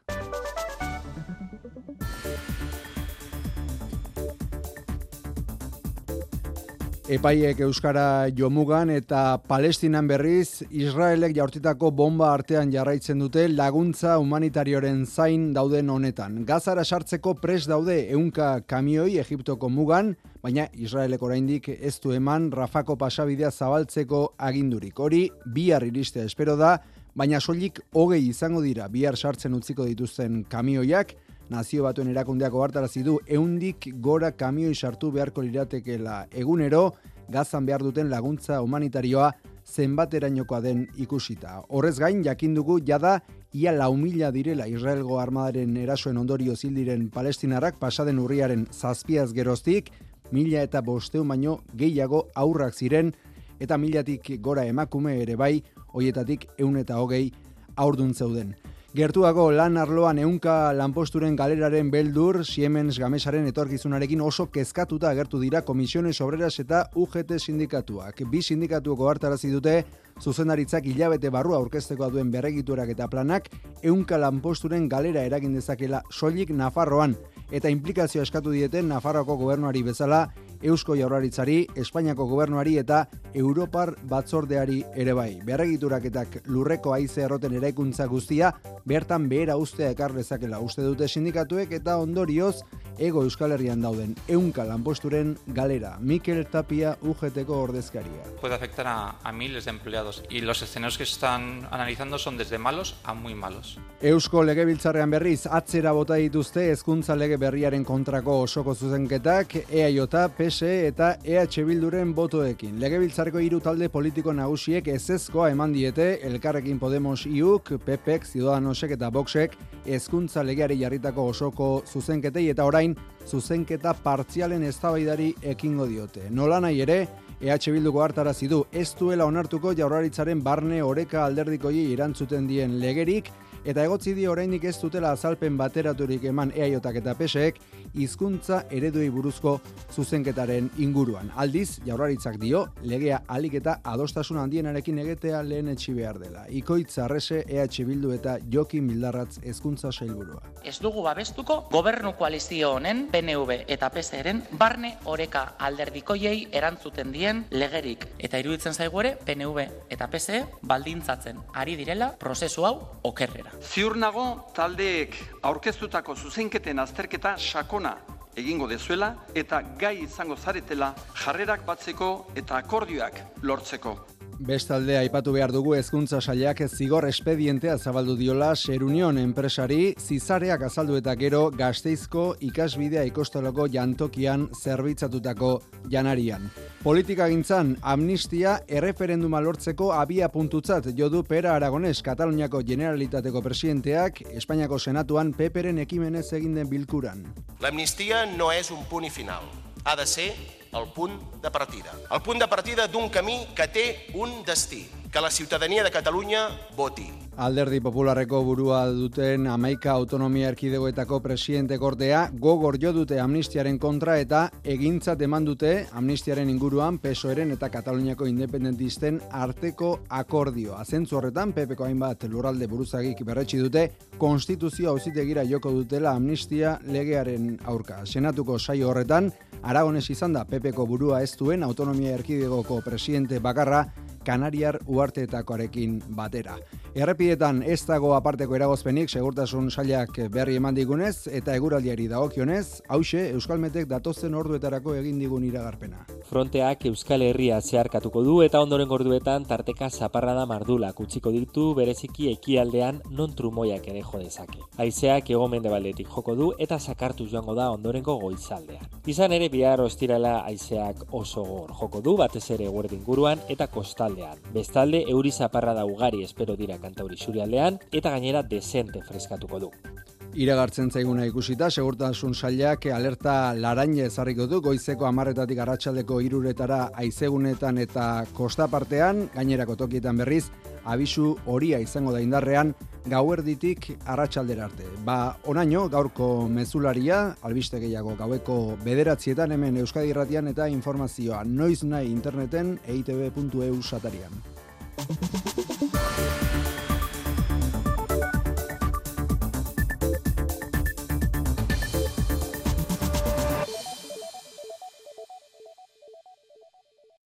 Epaiek Euskara jomugan eta Palestinan berriz Israelek jaurtitako bomba artean jarraitzen dute laguntza humanitarioren zain dauden honetan. Gazara sartzeko pres daude eunka kamioi Egiptoko mugan, baina Israelek oraindik ez du eman Rafako pasabidea zabaltzeko agindurik. Hori bihar iristea espero da, baina soilik hogei izango dira bihar sartzen utziko dituzten kamioiak, nazio batuen erakundeak ohartarazi du ehundik gora kamioi sartu beharko liratekeela egunero gazan behar duten laguntza humanitarioa zenbaterainokoa den ikusita. Horrez gain jakin dugu jada ia lau mila direla Israelgo armadaren erasoen ondorio zildiren palestinarrak pasaden urriaren zazpiaz geroztik, mila eta bosteun baino gehiago aurrak ziren, eta milatik gora emakume ere bai, hoietatik eun eta hogei aurdun zeuden. Gertuago lan arloan eunka lanposturen galeraren beldur, Siemens Gamesaren etorkizunarekin oso kezkatuta agertu dira Komisiones Obreras eta UGT sindikatuak. Bi sindikatuko hartarazi dute, zuzendaritzak hilabete barrua aurkezteko duen berregiturak eta planak, eunka lanposturen galera eragin dezakela soilik Nafarroan, eta implikazio eskatu dieten Nafarroako gobernuari bezala, Eusko Jaurlaritzari, Espainiako gobernuari eta Europar batzordeari ere bai. Berregituraketak lurreko haize erroten eraikuntza guztia, bertan behera ustea ekar lezakela uste dute sindikatuek eta ondorioz ego Euskal Herrian dauden eunka lanposturen galera. Mikel Tapia UGTko ordezkaria. Puede afectar a, a miles de empleados y los escenarios que están analizando son desde malos a muy malos. Eusko Legebiltzarrean berriz atzera bota dituzte hezkuntza lege berriaren kontrako osoko zuzenketak EAJ, PSE eta EH Bilduren botoekin. Legebiltzarreko hiru talde politiko nagusiek ezezkoa eman diete Elkarrekin Podemos IUK, PPek, Ciudadanosek eta Voxek hezkuntza legeari jarritako osoko zuzenketei eta orain zuzenketa partzialen eztabaidari ekingo diote. Nola nahi ere, EH Bilduko hartarazi du ez duela onartuko jaurlaritzaren barne oreka alderdikoi erantzuten dien legerik Eta egotzi dio oraindik ez dutela azalpen bateraturik eman eaiotak eta peseek hizkuntza ereduei buruzko zuzenketaren inguruan. Aldiz, jaurlaritzak dio, legea alik eta adostasun handienarekin egetea lehen etxi behar dela. Ikoitza arrese EH Bildu eta Jokin Mildarratz hezkuntza sailburua. Ez dugu babestuko gobernu koalizio honen PNV eta PSeren barne oreka alderdikoiei erantzuten dien legerik. Eta iruditzen zaigu ere PNV eta PSE baldintzatzen ari direla prozesu hau okerrera. Ziur nago taldeek aurkeztutako zuzenketen azterketa sakona egingo dezuela eta gai izango zaretela jarrerak batzeko eta akordioak lortzeko. Bestalde aipatu behar dugu hezkuntza sailak zigor espedientea zabaldu diola Serunion enpresari zizareak azaldu eta gero Gasteizko ikasbidea ikostoloko jantokian zerbitzatutako janarian. Politika gintzan amnistia erreferenduma lortzeko abia puntutzat jodu Pera Aragones Kataluniako Generalitateko presidenteak Espainiako Senatuan peperen ekimenez egin den bilkuran. La amnistia no és un punt i final. Ha de ser el punt de partida. El punt de partida d'un camí que té un destí, que la ciutadania de Catalunya voti. Alderdi Popularreko burua duten amaika autonomia erkidegoetako presidente kortea gogor jo dute amnistiaren kontra eta egintzat eman dute amnistiaren inguruan pesoeren eta Kataluniako independentisten arteko akordioa. Zentzu horretan, PPko hainbat lurralde buruzagik berretsi dute, konstituzio auzitegira joko dutela amnistia legearen aurka. Senatuko saio horretan, Aragones izan da PPko burua ez duen autonomia erkidegoko presidente bakarra Kanariar uarteetakoarekin batera. Errepietan ez dago aparteko eragozpenik segurtasun sailak berri eman digunez eta eguraldiari dagokionez, hause Euskalmetek datozen orduetarako egin digun iragarpena. Fronteak Euskal Herria zeharkatuko du eta ondoren gorduetan tarteka zaparrada mardula kutsiko ditu bereziki ekialdean non trumoiak ere jo dezake. Haizeak egomende baldetik joko du eta sakartu joango da ondorengo goizaldean. Izan ere bihar ostirala haizeak oso gor joko du batez ere guerdin guruan eta kostaldean. Bestalde euri zaparrada ugari espero dira kantauri surialdean eta gainera desente freskatuko du. Iragartzen zaiguna ikusita, segurtasun sailak alerta laraine ezarriko du, goizeko amarretatik arratsaldeko iruretara aizegunetan eta kostapartean, gainerako tokietan berriz, abisu horia izango da indarrean, gauerditik arratsaldera arte. Ba, onaino, gaurko mezularia, albiste gehiago gaueko bederatzietan hemen Euskadi Irratian eta informazioa noiz nahi interneten eitb.eu satarian.